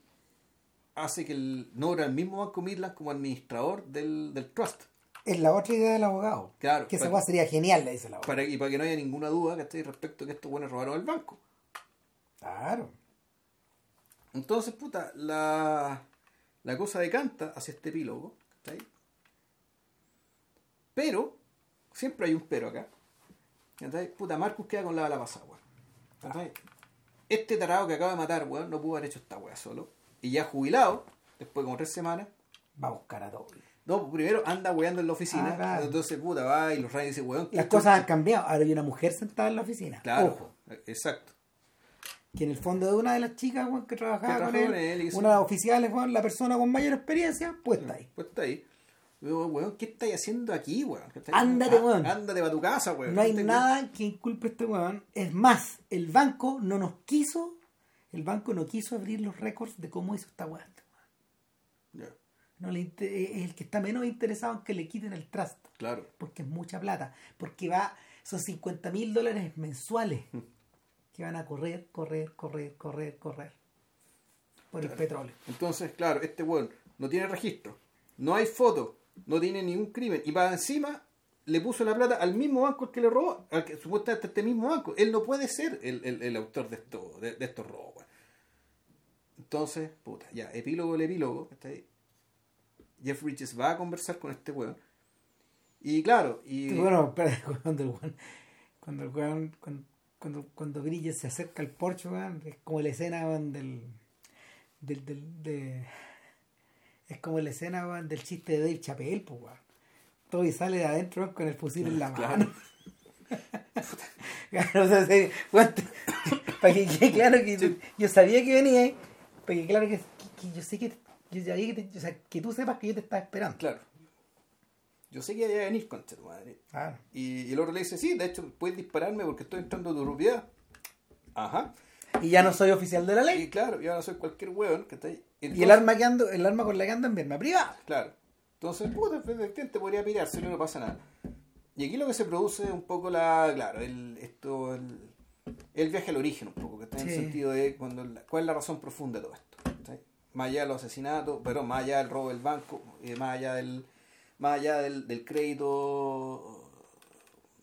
hace que el, nombra al mismo Banco Midland como administrador del, del trust. Es la otra idea del abogado. Claro, Que esa weá sería genial, le dice el abogado. Para, y para que no haya ninguna duda ¿cachai? respecto a que estos buenos robaron el banco. Claro. Entonces, puta, la, la cosa decanta hacia este epílogo. ¿cachai? Pero, siempre hay un pero acá. ¿Cachai? Puta, Marcus queda con la bala pasada, weón. Este tarado que acaba de matar, weón, no pudo haber hecho esta weá solo. Y ya jubilado, después de como tres semanas, Va a buscar a Toby. no, pues primero anda weando en la oficina. Ah, claro. Entonces, puta, va y los rayos dice, weón. Las ¿qué- cosas han cambiado. Ahora hay una mujer sentada en la oficina. Claro, Ojo. exacto. Que en el fondo de una de las chicas weón, que trabajaba Que con, él, con él una de las oficiales, weón, la persona con mayor experiencia, pues está ahí. Pues está ahí. Digo, weón, ¿qué estáis haciendo aquí, weón? Ándate, Ah, weón. Ándate para tu casa, weón. No hay nada que inculpe a este weón. Es más, el banco no nos quiso, el banco no quiso abrir los récords de cómo hizo esta No le inte- es el que está menos interesado en que le quiten el trust. claro. porque es mucha plata, porque va, son 50 mil dólares mensuales que van a correr, correr, correr, correr, correr por el petróleo. Entonces, claro, este weón no tiene registro, no hay foto, no tiene ningún crimen. Y para encima le puso la plata al mismo banco al que le robó, al que supuestamente este mismo banco. Él no puede ser el, el- el autor de, esto, de, estos robos. Entonces, puta, ya, epílogo el epílogo. Jeff Bridges va a conversar con este weón. Y claro, y... Bueno, espera, cuando el weón, cuando el weón, cuando, cuando, cuando Bridges se acerca al porche, weón, es como la escena weón, del, del, del de, es como la escena del chiste de Dave Chappelle, pues weón. Toby sale de adentro con el fusil en la Claro. mano. Claro, o sea, weón, te- para que quede claro que yo sabía que venía, ahí, para que claro que, que- que yo sé que yo sabía que, te- o sea, que tú sepas que yo te estaba esperando. Claro. Yo sé que iba a venir, concha tu madre. Claro. Y, y el otro le dice, sí, de hecho, puedes dispararme porque estoy entrando a tu propiedad. Ajá. Y ya no soy oficial de la ley. Y claro, yo ahora soy cualquier hueón que está ahí. Y el arma que ando, el arma con la que ando en mi arma privada. Claro. Entonces, puta, efectivamente podría pirarse, no pasa nada. Y aquí lo que se produce es un poco la, claro, el, esto, el, el viaje al origen un poco, que está en el sentido de cuando cuál es la razón profunda de todo esto. más allá de los asesinatos, pero más allá del robo del banco, eh, más allá del, más allá del, del crédito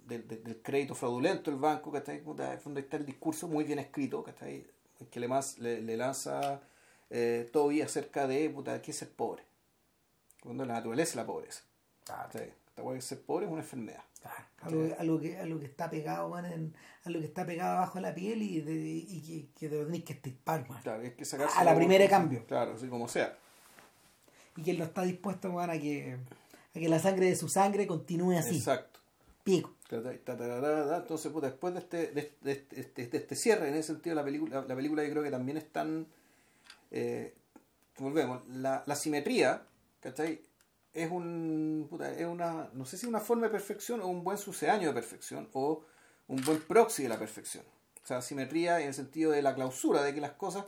del, del, crédito fraudulento del banco, ¿cachai? Puta, en el fondo está el discurso muy bien escrito, ¿cachai? Que le, más, le, le lanza eh, todavía acerca de puta, qué es ser pobre. Cuando la naturaleza es la pobreza. Claro. ¿cachai? Esta ser pobre es una enfermedad. Claro, algo, algo que, algo que está pegado, man, en, algo que está pegado abajo de la piel y, de, y que, que te lo tenés que estirpar, man. Claro, hay que sacarse A la primera de cambio. Claro, así como sea. Y que él no está dispuesto, man, a que, a que la sangre de su sangre continúe así. Exacto. Pico. Entonces, puta, después de este, de, de este, cierre, en ese sentido, la película, la película yo creo que también es tan. eh, volvemos, la, la simetría, ¿cachai? Es un. puta, es una. No sé si una forma de perfección o un buen sucedáneo de perfección o un buen proxy de la perfección. O sea, simetría en el sentido de la clausura, de que las cosas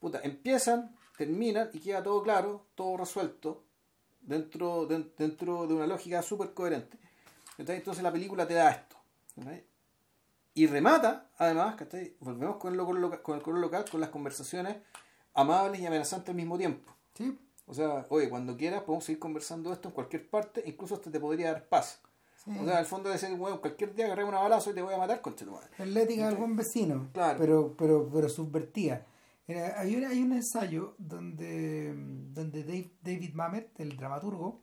puta, empiezan, terminan y queda todo claro, todo resuelto dentro de, dentro de una lógica súper coherente. Entonces la película te da esto. Y remata, además, volvemos con el, color local, con el color local, con las conversaciones amables y amenazantes al mismo tiempo. Sí. O sea, oye, cuando quieras podemos seguir conversando esto en cualquier parte, incluso hasta te podría dar paz. sí. O sea, al fondo de decir, bueno, cualquier día agarré una balazo y te voy a matar, concha tu madre. Es la ética del buen vecino, Claro. pero, pero, pero subvertida. Era- hay, un, hay un ensayo donde, donde Dave- David Mamet, el dramaturgo,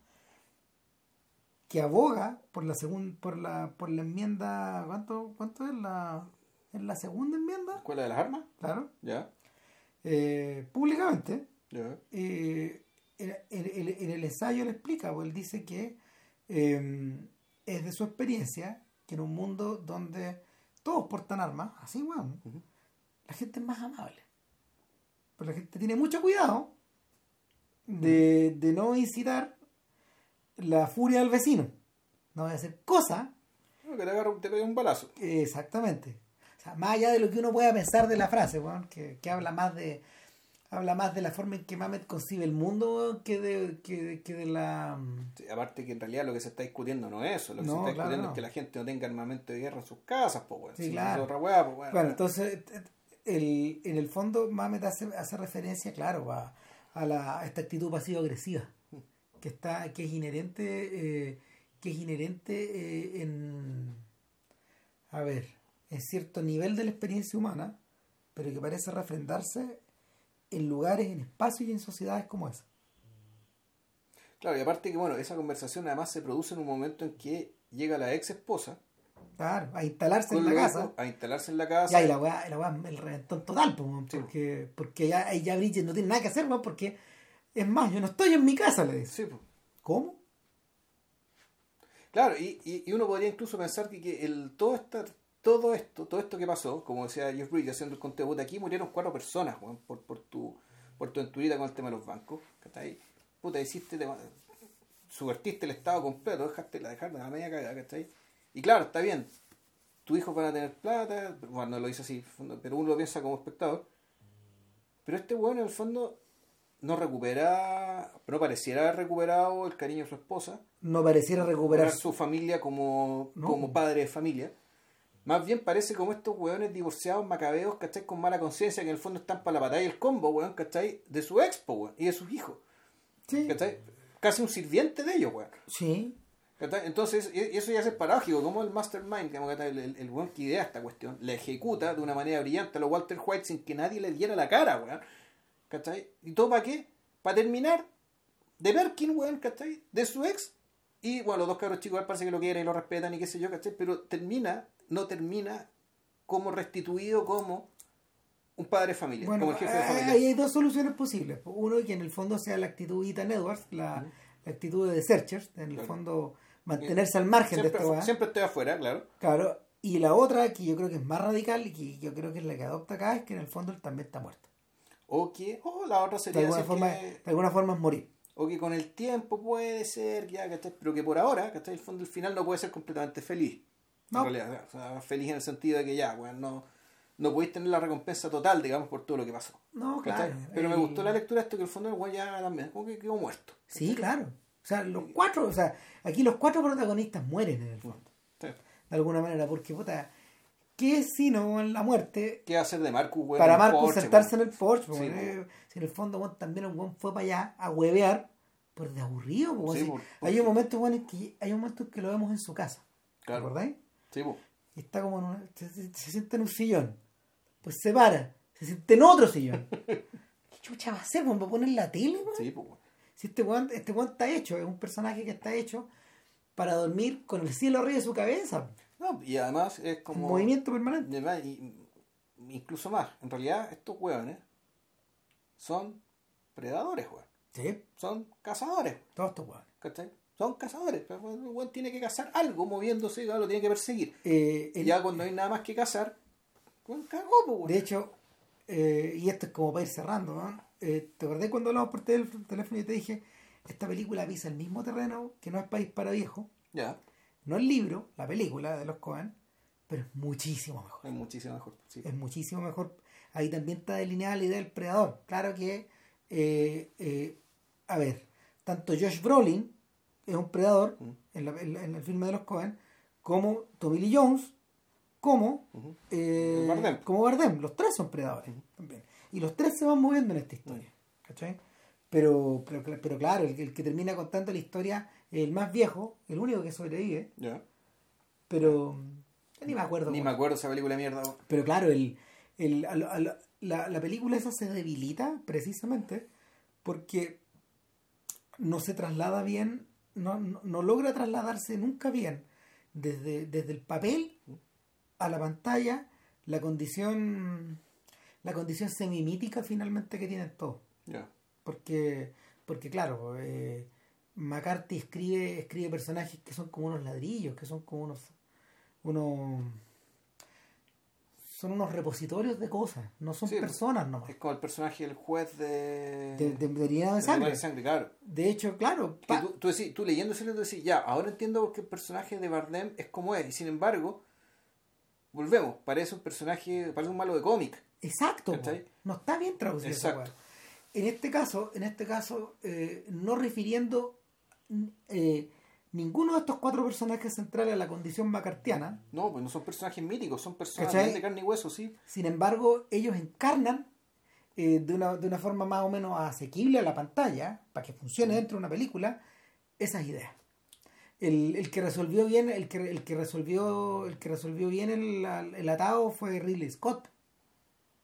que aboga por la segun- por la por la enmienda ¿cuánto, cuánto es la es la segunda enmienda? ¿Escuela de las armas? Claro. Ya, Eh, públicamente ya. eh, en, en- en el ensayo le explica, pues él dice que eh, es de su experiencia que en un mundo donde todos portan armas, así Ujú. la gente es más amable. Pero la gente tiene mucho cuidado de, de no incitar la furia del vecino. No voy a hacer cosas No, que te agarra, te pega un balazo. Exactamente. O sea, más allá de lo que uno pueda pensar de la frase, weón, que, que habla más de habla más de la forma en que Mamet concibe el mundo que de, que, que de la Sí, aparte que en realidad lo que se está discutiendo no es eso, lo que No, se está claro, discutiendo no. es que la gente no tenga armamento de guerra en sus casas, pues bueno. Sí, Si claro. otra weá, pues bueno. bueno, entonces el, en el fondo Mamet hace, hace referencia, claro, a, a, la, a esta actitud pasivo agresiva que está que es inherente eh, que es inherente eh, en a ver en cierto nivel de la experiencia humana pero que parece refrendarse en lugares en espacios y en sociedades como esa Claro, y aparte que bueno, esa conversación además se produce en un momento en que llega la ex esposa claro a instalarse en la casa a instalarse en la casa. ya y la weá, la weá, el reventón total weón, Sí. porque porque ya, ahí ya Bridget no tiene nada que hacer weón, porque es más yo no estoy en mi casa le dice Sí, pues. ¿cómo? Claro, y, y, y uno podría incluso pensar que, que el, todo, esta, todo esto todo esto que pasó, como decía Jeff Bridges haciendo el conteo, puta, aquí murieron cuatro personas weón, por, por tu por tu aventurita con el tema de los bancos. ¿cachai? Puta, hiciste, te- subvertiste el estado completo, dejaste la dejaste la media cagada, ¿cachai? Y claro, está bien, tus hijos van a tener plata, bueno, no lo dice así, pero uno lo piensa como espectador. Pero este weón en el fondo no recupera, no pareciera haber recuperado el cariño de su esposa no pareciera recuperar su familia como, No. como padre de familia. Más bien parece como estos hueones divorciados, macabeos, ¿cachai? Con mala conciencia, que en el fondo están para la batalla y el combo, weón, ¿cachai? De su expo, weón, y de sus hijos, sí ¿cachai? Casi un sirviente de ellos, weón. sí ¿cachai? Entonces, eso ya es paradójico, como el mastermind, como el, el, el weón que idea esta cuestión, la ejecuta de una manera brillante a lo Walter White sin que nadie le diera la cara, weón. ¿Cachai? ¿Y todo para qué? Para terminar de Berkin, weón, ¿cachai? De su ex. Y bueno, los dos cabros chicos parece que lo quieren y lo respetan y qué sé yo, ¿cachai? Pero termina, no termina como restituido como un padre de familia, Bueno, como el jefe de ahí familia. hay dos soluciones posibles. Uno, que en el fondo sea la actitud de Ethan Edwards, la, la actitud de Searchers, en el Claro. fondo mantenerse al margen de Siempre, esta weá. siempre estoy afuera, claro. Claro. Y la otra, que yo creo que es más radical y que yo creo que es la que adopta acá, es que en el fondo él también está muerto. O que, o la otra De sería alguna, si es forma, que- de alguna forma es morir. o que con el tiempo puede ser, ya, ¿cachai? Pero que por ahora, ¿cachai? El fondo, el final no puede ser completamente feliz. No. En realidad, o sea, feliz en el sentido de que ya, weón, no, no podéis tener la recompensa total, digamos, por todo lo que pasó. No, ¿cachai? claro. Pero me gustó la lectura de esto que el fondo el weón ya también, como que quedó muerto. Sí, claro. O sea, los cuatro, o sea, aquí los cuatro protagonistas mueren en el fondo. Sí. de alguna manera, porque puta, ¿qué es sino en la muerte? ¿Qué hacer de Marcus, weón? para Marcus Porsche, sentarse weón? en el Porsche. Sí, weón, po. eh, si en el fondo weón, también el weón fue para allá a huevear por de aburrido. Sí, si por- hay un momento weón, en que hay un momento en que lo vemos en su casa. ¿Te Claro. acordáis? Sí, po. Y está como en un- se, se- se sienta en un sillón. Pues se para, se sienta en otro sillón. ¿Qué chucha va a hacer? weón? ¿Va a poner la tele? weón? Sí, weón. Si este weón, este weón está hecho, es un personaje que está hecho para dormir con el cielo arriba de su cabeza. No, y además es como... Movimiento permanente. y- incluso más. En realidad, estos hueones son predadores, weón. Sí, Son cazadores, todos estos weones. ¿cachai? Son cazadores. pero El weón tiene que cazar algo moviéndose, lo tiene que perseguir. Eh, el- Ya cuando hay nada más que cazar, weón cagó, weón. De hecho, eh, y esto es como para ir cerrando, ¿no? Eh, ¿te acordás cuando hablamos por tel- teléfono y te dije, esta película pisa el mismo terreno que no es País para Viejo? Ya, No el libro, la película de los Cohen, pero es muchísimo mejor. es muchísimo mejor. sí. Es muchísimo mejor. Ahí también está delineada la idea del predador. Claro que, eh, eh, a ver, tanto Josh Brolin es un predador en, la- en el filme de los Cohen, como Tommy Lee Jones, como eh, Bardem. como Bardem. Los tres son predadores también. Y los tres se van moviendo en esta historia. ¿cachai? Pero, pero, pero claro, el, el que termina contando la historia el más viejo, el único que sobrevive, Ya. pero ni me acuerdo. Ni me acuerdo esa película de mierda. Pero claro, el, el, a lo- a lo- la, la película esa se debilita precisamente porque no se traslada bien, no, no, no logra trasladarse nunca bien desde, desde el papel a la pantalla la condición la condición semimítica finalmente que tienen todos. Ya. Porque, porque claro, eh, McCarthy escribe, escribe personajes que son como unos ladrillos, que son como unos, unos son unos repositorios de cosas, no son Sí, personas nomás. Es como el personaje del juez de... De, de, de de de sangre. claro. De hecho, claro, pa- tú, tú, decís- tú leyendo ese libro decís, ya, ahora entiendo por qué el personaje de Bardem es como es. Y sin embargo, volvemos, parece un personaje, parece un malo de cómic. exacto, no está bien traducido. Exacto. En este caso, en este caso, eh, no refiriendo eh, ninguno de estos cuatro personajes centrales a la condición macartiana, No, pues no son personajes míticos, son personajes ¿Cachai? de carne y hueso, sí. Sin embargo, ellos encarnan eh, de, una, de una forma más o menos asequible a la pantalla, para que funcione dentro de una película, esas ideas. El, el que resolvió bien, el que, el que resolvió, el que resolvió bien el, el atado fue Ridley Scott.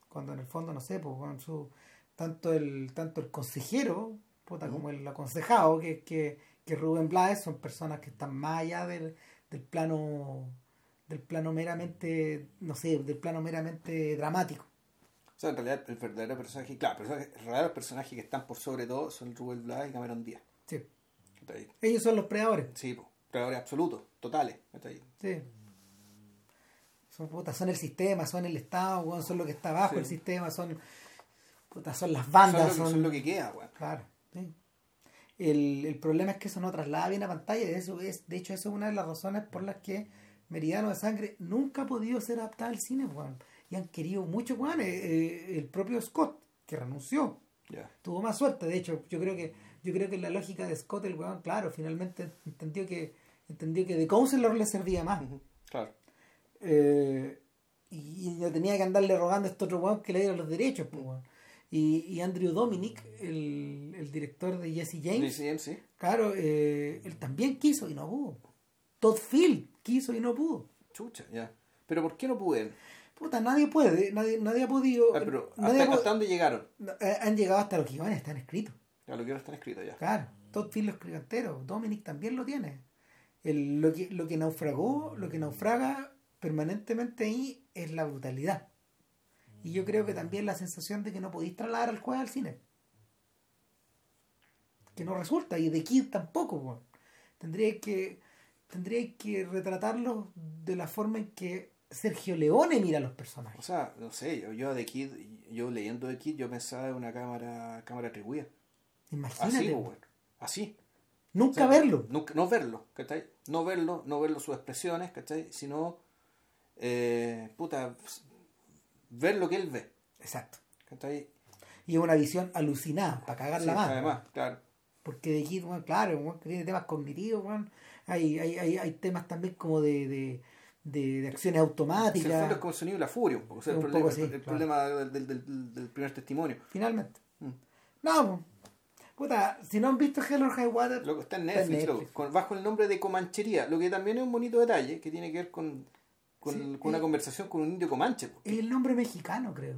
Cuando en el fondo, no sé, pues con su tanto el, tanto el consejero, puta, como el aconsejado, que, que, que Rubén Blades, son personas que están más allá del, del plano del plano meramente, no sé, del plano meramente dramático. O sea, en realidad el verdadero personaje, claro, personajes- los verdaderos personajes que están por sobre todo son Rubén Blades y Cameron Díaz. Sí. Ellos son los predadores. Sí, predadores absolutos, totales. Sí. Son, puta, son el sistema, son el Estado, son lo que está abajo Sí. el sistema, son, puta, son las Son bandas. lo, que- son- son lo que queda, weón. Claro, sí. El, el problema es que eso no traslada bien a pantalla. De, eso es, de hecho, eso es una de las razones por las que Meridiano de Sangre nunca ha podido ser adaptada al cine, weón. Y han querido mucho, weón. eh, eh, el propio Scott, que renunció, tuvo más suerte. De hecho, yo creo que yo creo que la lógica de Scott, el weón, claro, finalmente entendió que entendió que The Counselor le servía más. Claro. Eh, y, y no tenía que andarle rogando a este otro weón que le diera los derechos, pues. Y, y Andrew Dominic, el, el director de Jesse James, Sí, sí, sí. claro, eh, él también quiso y no pudo. Todd Field quiso y no pudo. Chucha, ya. Pero ¿por qué no pueden? Puta, nadie puede, nadie, nadie ha podido. Ah, pero nadie hasta, ha pod- hasta dónde llegaron. eh, han llegado hasta los guiones, están escritos. Ya lo que ahora están escritos ya. Claro, Todd Field lo escribió entero, Dominic también lo tiene. El- lo, que, lo que naufragó, lo que naufraga permanentemente ahí es la brutalidad. Y yo creo que también la sensación de que no podéis trasladar al juego al cine. Que no resulta, y de Kid tampoco. weón. Tendría que, tendría que retratarlo de la forma en que Sergio Leone mira a los O personajes. sea, no sé, yo, yo de Kid, yo leyendo de Kid, yo pensaba en una cámara, cámara atribuida. Imagínate. Así, weón. weón. Así. Nunca O sea, verlo. Nunca, no verlo, ¿cachai? No verlo, no verlo sus expresiones, ¿cachai? Sino, eh, puta, ver lo que él ve, Exacto. Y es una visión alucinada, para cagar Sí, la mano. además, claro. Porque de Kid, bueno, claro, bueno, tiene temas cognitivos, bueno, hay, hay, hay, hay temas también como de, de, de, de acciones el automáticas. fondo es como el sonido de la furia, un poco. O sea, el Un problema, poco, sí, el, el claro. problema del, del- del- del primer testimonio. Finalmente. Mm. No, puta, si no han visto Hell or High Water, Loco, está en Está en Netflix, Netflix. loco, con- bajo el nombre de Comanchería, lo que también es un bonito detalle que tiene que ver con, con, Sí, con una eh. conversación con un indio comanche. es el nombre mexicano, creo.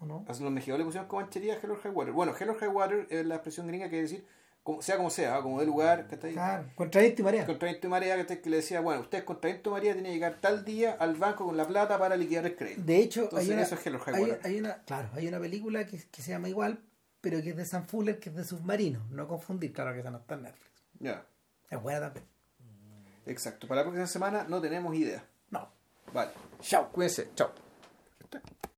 ¿O no? Los mexicanos le pusieron Comanchería a Hell or High Water. Bueno, Hell or High Water es la expresión gringa que quiere decir, como, sea como sea, ¿ah? como de lugar, que está ahí. Claro, contra y marea. Contra y marea, que, que le decía, bueno, usted contra y marea tiene que llegar tal día al banco con la plata para liquidar el crédito. De hecho, Entonces, hay una, eso es Hell or High hay, Water. hay una, claro, hay una película que, que se llama igual, pero que es de Sam Fuller, que es de submarino. No confundir, claro que esa no está en Netflix. Ya, Es buena también. exacto. Para la próxima semana no tenemos idea. No. Vale. Chao. Cuídense. Chao.